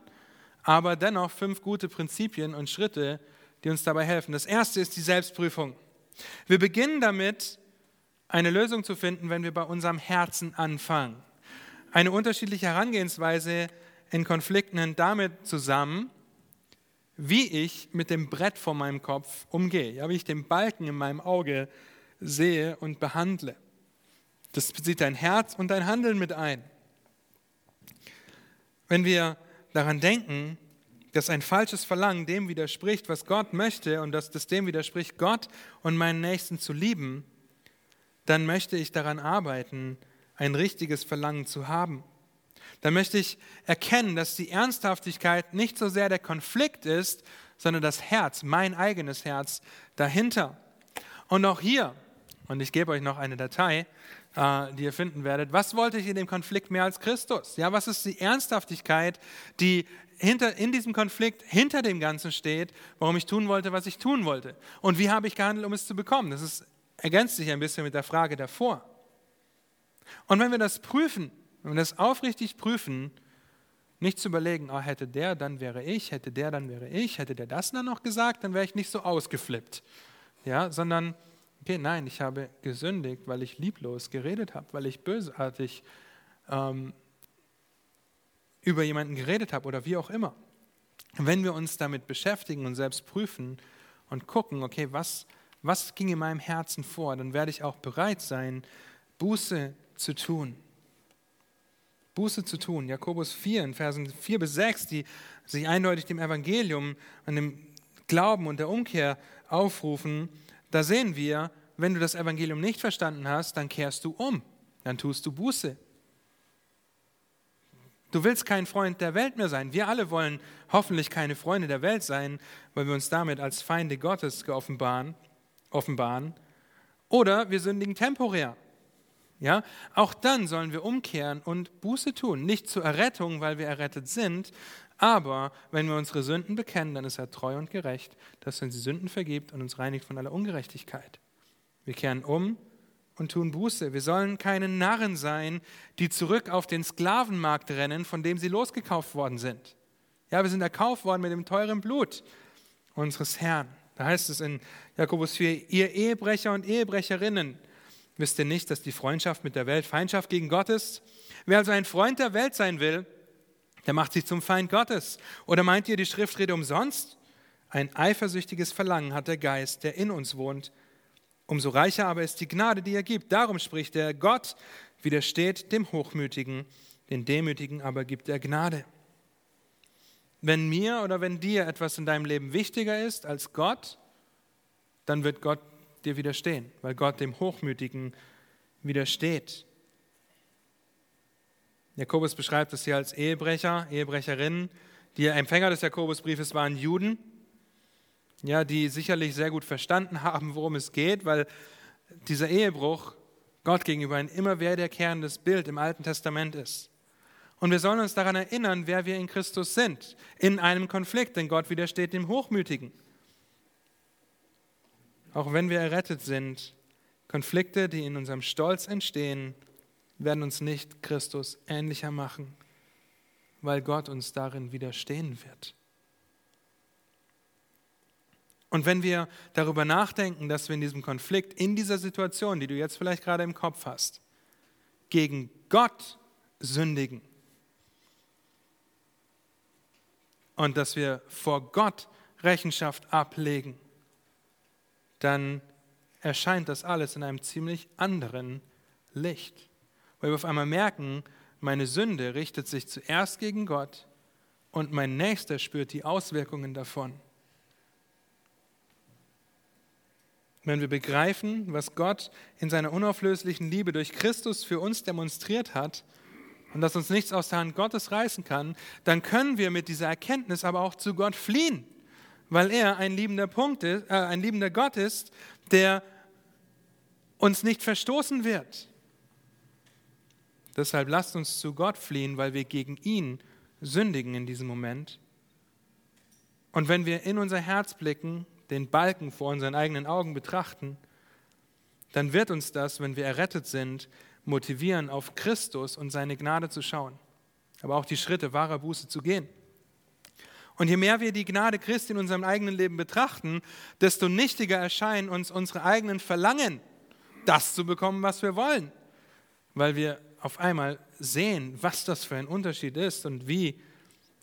aber dennoch fünf gute Prinzipien und Schritte, die uns dabei helfen. Das erste ist die Selbstprüfung. Wir beginnen damit, eine Lösung zu finden, wenn wir bei unserem Herzen anfangen. Eine unterschiedliche Herangehensweise in Konflikten hängt damit zusammen, wie ich mit dem Brett vor meinem Kopf umgehe, ja, wie ich den Balken in meinem Auge sehe und behandle. Das bezieht dein Herz und dein Handeln mit ein. Wenn wir daran denken, dass ein falsches Verlangen dem widerspricht, was Gott möchte und dass das dem widerspricht, Gott und meinen Nächsten zu lieben, dann möchte ich daran arbeiten, ein richtiges Verlangen zu haben. Dann möchte ich erkennen, dass die Ernsthaftigkeit nicht so sehr der Konflikt ist, sondern das Herz, mein eigenes Herz dahinter. Und auch hier, und ich gebe euch noch eine Datei, äh, die ihr finden werdet, was wollte ich in dem Konflikt mehr als Christus? Ja, was ist die Ernsthaftigkeit, die hinter, in diesem Konflikt hinter dem Ganzen steht, warum ich tun wollte, was ich tun wollte. Und wie habe ich gehandelt, um es zu bekommen? Das ist, ergänzt sich ein bisschen mit der Frage davor. Und wenn wir das prüfen, wenn wir das aufrichtig prüfen, nicht zu überlegen, oh, hätte der, dann wäre ich, hätte der, dann wäre ich, hätte der das dann noch gesagt, dann wäre ich nicht so ausgeflippt. Ja, sondern, okay, nein, ich habe gesündigt, weil ich lieblos geredet habe, weil ich bösartig ähm, über jemanden geredet habe oder wie auch immer. Wenn wir uns damit beschäftigen und selbst prüfen und gucken, okay, was, was ging in meinem Herzen vor, dann werde ich auch bereit sein, Buße zu tun. Buße zu tun. Jakobus 4 in Versen 4 bis 6, die sich eindeutig dem Evangelium, an dem Glauben und der Umkehr aufrufen, da sehen wir, wenn du das Evangelium nicht verstanden hast, dann kehrst du um, dann tust du Buße. Du willst kein Freund der Welt mehr sein. Wir alle wollen hoffentlich keine Freunde der Welt sein, weil wir uns damit als Feinde Gottes offenbaren. offenbaren. Oder wir sündigen temporär. Ja, auch dann sollen wir umkehren und Buße tun. Nicht zur Errettung, weil wir errettet sind, aber wenn wir unsere Sünden bekennen, dann ist er treu und gerecht, dass er uns die Sünden vergibt und uns reinigt von aller Ungerechtigkeit. Wir kehren um und tun Buße. Wir sollen keine Narren sein, die zurück auf den Sklavenmarkt rennen, von dem sie losgekauft worden sind. Ja, wir sind erkauft worden mit dem teuren Blut unseres Herrn. Da heißt es in Jakobus 4, ihr Ehebrecher und Ehebrecherinnen, wisst ihr nicht, dass die Freundschaft mit der Welt Feindschaft gegen Gott ist? Wer also ein Freund der Welt sein will, der macht sich zum Feind Gottes. Oder meint ihr, die Schrift redet umsonst? Ein eifersüchtiges Verlangen hat der Geist, der in uns wohnt, Umso reicher aber ist die Gnade, die er gibt. Darum spricht er, Gott widersteht dem Hochmütigen, den Demütigen aber gibt er Gnade. Wenn mir oder wenn dir etwas in deinem Leben wichtiger ist als Gott, dann wird Gott dir widerstehen, weil Gott dem Hochmütigen widersteht. Jakobus beschreibt es hier als Ehebrecher, Ehebrecherinnen. Die Empfänger des Jakobusbriefes waren Juden, ja, die sicherlich sehr gut verstanden haben, worum es geht, weil dieser Ehebruch Gott gegenüber ein immer wiederkehrendes Bild im Alten Testament ist. Und wir sollen uns daran erinnern, wer wir in Christus sind, in einem Konflikt, denn Gott widersteht dem Hochmütigen. Auch wenn wir errettet sind, Konflikte, die in unserem Stolz entstehen, werden uns nicht Christus ähnlicher machen, weil Gott uns darin widerstehen wird. Und wenn wir darüber nachdenken, dass wir in diesem Konflikt, in dieser Situation, die du jetzt vielleicht gerade im Kopf hast, gegen Gott sündigen und dass wir vor Gott Rechenschaft ablegen, dann erscheint das alles in einem ziemlich anderen Licht. Weil wir auf einmal merken, meine Sünde richtet sich zuerst gegen Gott und mein Nächster spürt die Auswirkungen davon. Wenn wir begreifen, was Gott in seiner unauflöslichen Liebe durch Christus für uns demonstriert hat und dass uns nichts aus der Hand Gottes reißen kann, dann können wir mit dieser Erkenntnis aber auch zu Gott fliehen, weil er ein liebender, Punkt ist, äh, ein liebender Gott ist, der uns nicht verstoßen wird. Deshalb lasst uns zu Gott fliehen, weil wir gegen ihn sündigen in diesem Moment. Und wenn wir in unser Herz blicken, den Balken vor unseren eigenen Augen betrachten, dann wird uns das, wenn wir errettet sind, motivieren, auf Christus und seine Gnade zu schauen, aber auch die Schritte wahrer Buße zu gehen. Und je mehr wir die Gnade Christi in unserem eigenen Leben betrachten, desto nichtiger erscheinen uns unsere eigenen Verlangen, das zu bekommen, was wir wollen, weil wir auf einmal sehen, was das für ein Unterschied ist und wie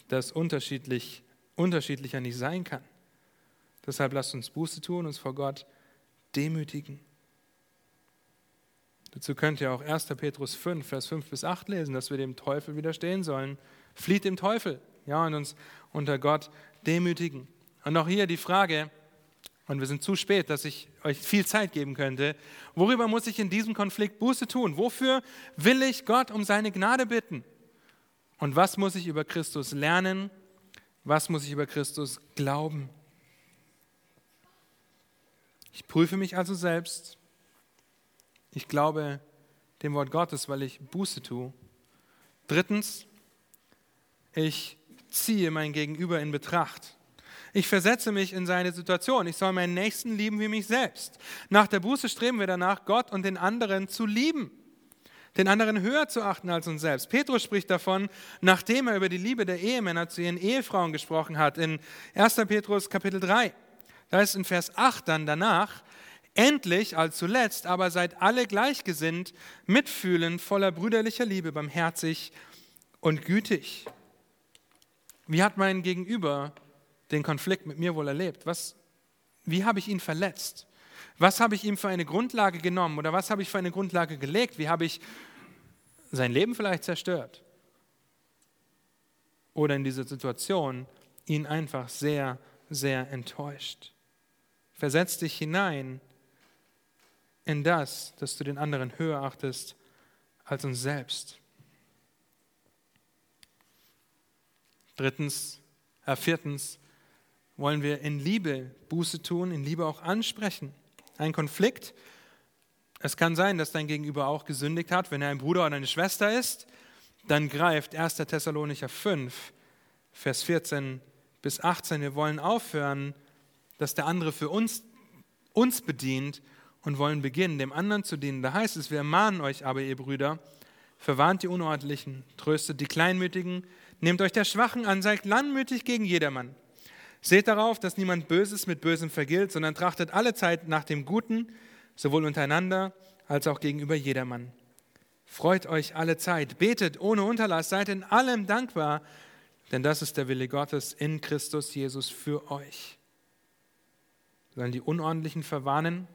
das unterschiedlich, unterschiedlicher nicht sein kann. Deshalb lasst uns Buße tun, uns vor Gott demütigen. Dazu könnt ihr auch 1. Petrus 5, Vers 5 bis 8 lesen, dass wir dem Teufel widerstehen sollen. Flieht dem Teufel, ja, und uns unter Gott demütigen. Und auch hier die Frage, und wir sind zu spät, dass ich euch viel Zeit geben könnte, worüber muss ich in diesem Konflikt Buße tun? Wofür will ich Gott um seine Gnade bitten? Und was muss ich über Christus lernen? Was muss ich über Christus glauben? Ich prüfe mich also selbst. Ich glaube dem Wort Gottes, weil ich Buße tue. Drittens, ich ziehe mein Gegenüber in Betracht. Ich versetze mich in seine Situation. Ich soll meinen Nächsten lieben wie mich selbst. Nach der Buße streben wir danach, Gott und den anderen zu lieben, den anderen höher zu achten als uns selbst. Petrus spricht davon, nachdem er über die Liebe der Ehemänner zu ihren Ehefrauen gesprochen hat, in 1. Petrus Kapitel 3. Da ist in Vers 8 dann danach, endlich als zuletzt, aber seid alle gleichgesinnt, mitfühlend, voller brüderlicher Liebe, barmherzig und gütig. Wie hat mein Gegenüber den Konflikt mit mir wohl erlebt? Was, wie habe ich ihn verletzt? Was habe ich ihm für eine Grundlage genommen oder was habe ich für eine Grundlage gelegt? Wie habe ich sein Leben vielleicht zerstört? Oder in dieser Situation ihn einfach sehr, sehr enttäuscht. Versetz dich hinein in das, dass du den anderen höher achtest als uns selbst. Drittens, äh, viertens, wollen wir in Liebe Buße tun, in Liebe auch ansprechen. Ein Konflikt. Es kann sein, dass dein Gegenüber auch gesündigt hat. Wenn er ein Bruder oder eine Schwester ist, dann greift 1. Thessalonicher 5, Vers 14 bis 18. Wir wollen aufhören, dass der andere für uns, uns bedient und wollen beginnen, dem anderen zu dienen. Da heißt es, wir ermahnen euch aber, ihr Brüder, verwarnt die Unordentlichen, tröstet die Kleinmütigen, nehmt euch der Schwachen an, seid landmütig gegen jedermann. Seht darauf, dass niemand Böses mit Bösem vergilt, sondern trachtet alle Zeit nach dem Guten, sowohl untereinander als auch gegenüber jedermann. Freut euch alle Zeit, betet ohne Unterlass, seid in allem dankbar, denn das ist der Wille Gottes in Christus Jesus für euch sollen die Unordentlichen verwarnen,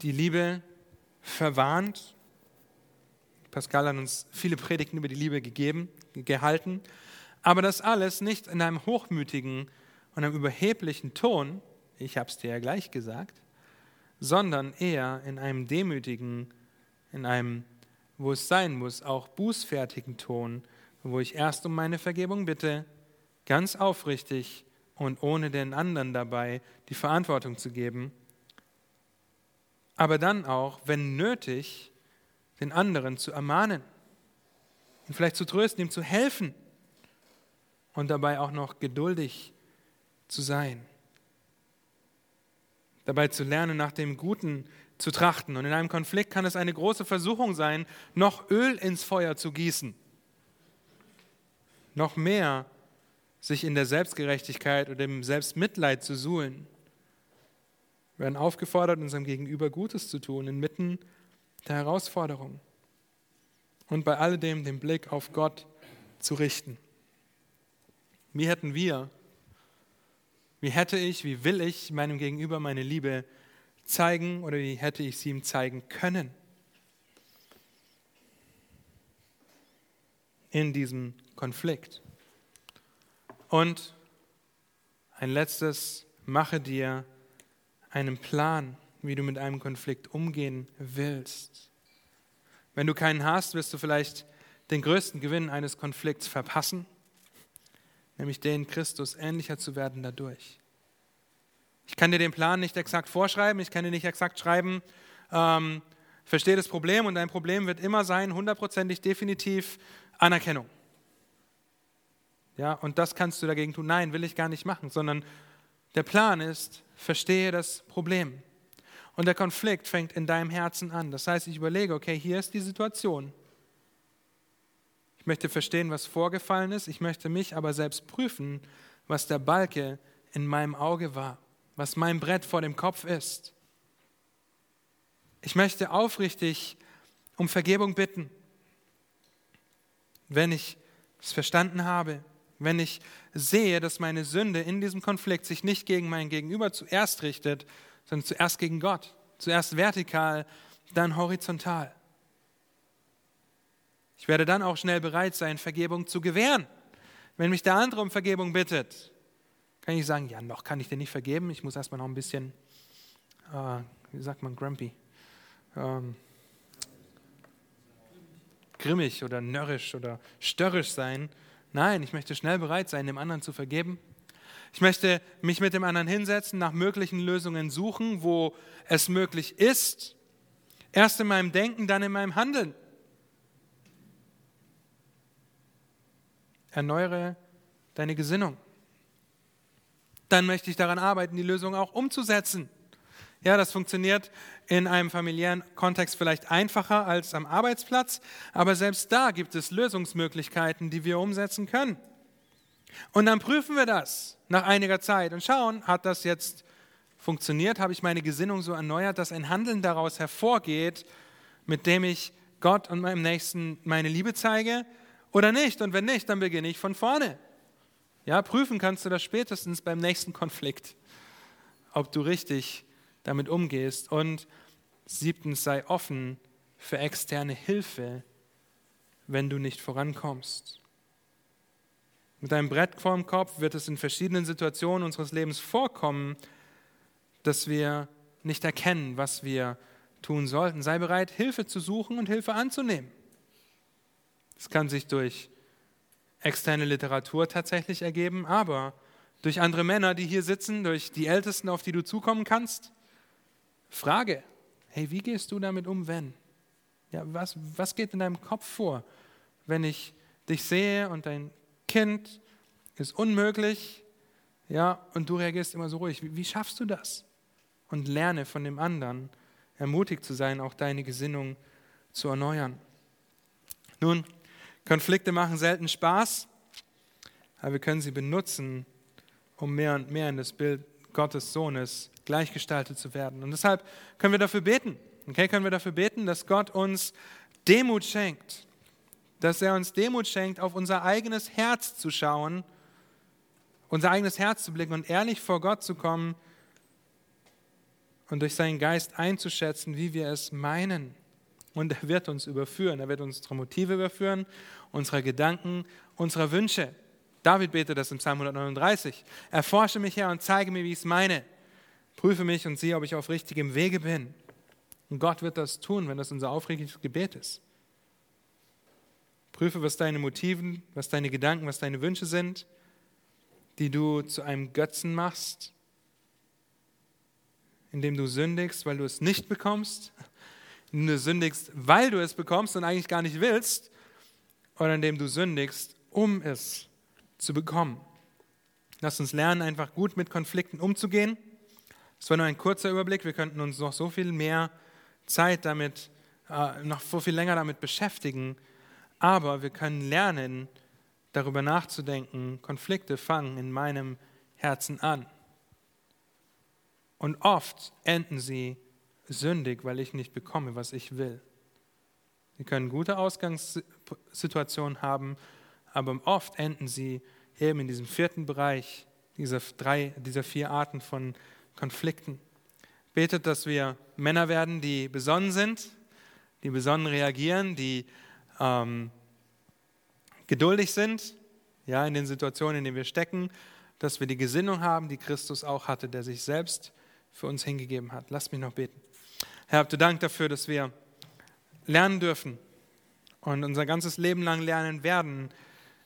die Liebe verwarnt. Pascal hat uns viele Predigten über die Liebe gegeben, gehalten, aber das alles nicht in einem hochmütigen und einem überheblichen Ton, ich habe es dir ja gleich gesagt, sondern eher in einem demütigen, in einem, wo es sein muss, auch bußfertigen Ton, wo ich erst um meine Vergebung bitte, ganz aufrichtig und ohne den anderen dabei die Verantwortung zu geben, aber dann auch, wenn nötig, den anderen zu ermahnen, ihn vielleicht zu trösten, ihm zu helfen und dabei auch noch geduldig zu sein. Dabei zu lernen, nach dem Guten zu trachten. Und in einem Konflikt kann es eine große Versuchung sein, noch Öl ins Feuer zu gießen. Noch mehr sich in der Selbstgerechtigkeit oder dem Selbstmitleid zu suhlen. Wir werden aufgefordert, unserem Gegenüber Gutes zu tun, inmitten der Herausforderung. Und bei alledem den Blick auf Gott zu richten. Wie hätten wir, wie hätte ich, wie will ich meinem Gegenüber meine Liebe zeigen oder wie hätte ich sie ihm zeigen können? In diesem Konflikt. Und ein letztes, mache dir einen Plan, wie du mit einem Konflikt umgehen willst. Wenn du keinen hast, wirst du vielleicht den größten Gewinn eines Konflikts verpassen, nämlich den Christus ähnlicher zu werden dadurch. Ich kann dir den Plan nicht exakt vorschreiben, ich kann dir nicht exakt schreiben, ähm, verstehe das Problem und dein Problem wird immer sein, hundertprozentig definitiv Anerkennung. Ja, und das kannst du dagegen tun. Nein, will ich gar nicht machen, sondern der Plan ist, verstehe das Problem. Und der Konflikt fängt in deinem Herzen an. Das heißt, ich überlege, okay, hier ist die Situation. Ich möchte verstehen, was vorgefallen ist. Ich möchte mich aber selbst prüfen, was der Balke in meinem Auge war, was mein Brett vor dem Kopf ist. Ich möchte aufrichtig um Vergebung bitten, wenn ich es verstanden habe, wenn ich sehe, dass meine Sünde in diesem Konflikt sich nicht gegen mein Gegenüber zuerst richtet, sondern zuerst gegen Gott. Zuerst vertikal, dann horizontal. Ich werde dann auch schnell bereit sein, Vergebung zu gewähren. Wenn mich der andere um Vergebung bittet, kann ich sagen, ja, noch kann ich dir nicht vergeben. Ich muss erstmal noch ein bisschen, äh, wie sagt man, grumpy, ähm, grimmig oder nörrisch oder störrisch sein Nein, ich möchte schnell bereit sein, dem anderen zu vergeben. Ich möchte mich mit dem anderen hinsetzen, nach möglichen Lösungen suchen, wo es möglich ist. Erst in meinem Denken, dann in meinem Handeln. Erneuere deine Gesinnung. Dann möchte ich daran arbeiten, die Lösung auch umzusetzen. Ja, das funktioniert in einem familiären Kontext vielleicht einfacher als am Arbeitsplatz, aber selbst da gibt es Lösungsmöglichkeiten, die wir umsetzen können. Und dann prüfen wir das nach einiger Zeit und schauen, hat das jetzt funktioniert? Habe ich meine Gesinnung so erneuert, dass ein Handeln daraus hervorgeht, mit dem ich Gott und meinem Nächsten meine Liebe zeige oder nicht? Und wenn nicht, dann beginne ich von vorne. Ja, prüfen kannst du das spätestens beim nächsten Konflikt, ob du richtig damit umgehst. Und siebtens, sei offen für externe Hilfe, wenn du nicht vorankommst. Mit einem Brett vorm Kopf wird es in verschiedenen Situationen unseres Lebens vorkommen, dass wir nicht erkennen, was wir tun sollten. Sei bereit, Hilfe zu suchen und Hilfe anzunehmen. Das kann sich durch externe Literatur tatsächlich ergeben, aber durch andere Männer, die hier sitzen, durch die Ältesten, auf die du zukommen kannst, Frage, hey, wie gehst du damit um, wenn? Ja, was, was geht in deinem Kopf vor, wenn ich dich sehe und dein Kind ist unmöglich, ja, und du reagierst immer so ruhig. Wie, wie schaffst du das? Und lerne von dem anderen, ermutigt zu sein, auch deine Gesinnung zu erneuern. Nun, Konflikte machen selten Spaß, aber wir können sie benutzen, um mehr und mehr in das Bild Gottes Sohnes gleichgestaltet zu werden. Und deshalb können wir dafür beten. Okay, können wir dafür beten, dass Gott uns Demut schenkt, dass er uns Demut schenkt, auf unser eigenes Herz zu schauen, unser eigenes Herz zu blicken und ehrlich vor Gott zu kommen und durch seinen Geist einzuschätzen, wie wir es meinen. Und er wird uns überführen, er wird unsere Motive überführen, unsere Gedanken, unsere Wünsche. David betet das im Psalm 139. Erforsche mich, Herr, und zeige mir, wie ich es meine. Prüfe mich und sieh, ob ich auf richtigem Wege bin. Und Gott wird das tun, wenn das unser aufrichtiges Gebet ist. Prüfe, was deine Motiven, was deine Gedanken, was deine Wünsche sind, die du zu einem Götzen machst, indem du sündigst, weil du es nicht bekommst, indem du sündigst, weil du es bekommst und eigentlich gar nicht willst, oder indem du sündigst, um es zu bekommen. Lass uns lernen, einfach gut mit Konflikten umzugehen. Das war nur ein kurzer Überblick. Wir könnten uns noch so viel mehr Zeit damit, äh, noch so viel länger damit beschäftigen. Aber wir können lernen, darüber nachzudenken, Konflikte fangen in meinem Herzen an. Und oft enden sie sündig, weil ich nicht bekomme, was ich will. Sie können gute Ausgangssituationen haben, aber oft enden sie eben in diesem vierten Bereich dieser, drei, dieser vier Arten von Konflikten. Betet, dass wir Männer werden, die besonnen sind, die besonnen reagieren, die ähm, geduldig sind, ja, in den Situationen, in denen wir stecken, dass wir die Gesinnung haben, die Christus auch hatte, der sich selbst für uns hingegeben hat. Lass mich noch beten. Herr, habt du Dank dafür, dass wir lernen dürfen und unser ganzes Leben lang lernen werden,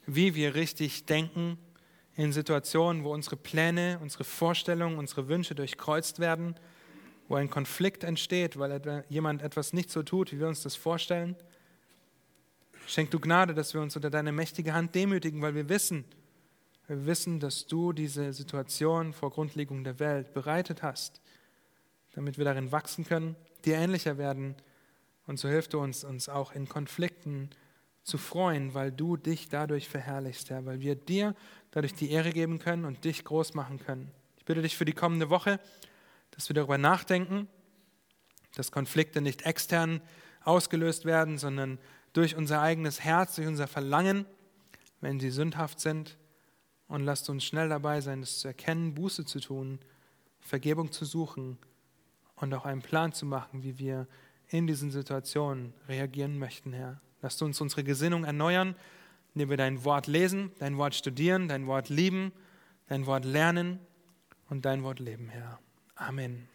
wie wir richtig denken in Situationen, wo unsere Pläne, unsere Vorstellungen, unsere Wünsche durchkreuzt werden, wo ein Konflikt entsteht, weil jemand etwas nicht so tut, wie wir uns das vorstellen. Schenk du Gnade, dass wir uns unter deine mächtige Hand demütigen, weil wir wissen, wir wissen, dass du diese Situation vor Grundlegung der Welt bereitet hast, damit wir darin wachsen können, dir ähnlicher werden. Und so hilft du uns, uns auch in Konflikten zu freuen, weil du dich dadurch verherrlichst, Herr, weil wir dir dadurch die Ehre geben können und dich groß machen können. Ich bitte dich für die kommende Woche, dass wir darüber nachdenken, dass Konflikte nicht extern ausgelöst werden, sondern durch unser eigenes Herz, durch unser Verlangen, wenn sie sündhaft sind. Und lasst uns schnell dabei sein, es zu erkennen, Buße zu tun, Vergebung zu suchen und auch einen Plan zu machen, wie wir in diesen Situationen reagieren möchten, Herr. Lasst uns unsere Gesinnung erneuern, indem wir dein Wort lesen, dein Wort studieren, dein Wort lieben, dein Wort lernen und dein Wort leben, Herr. Amen.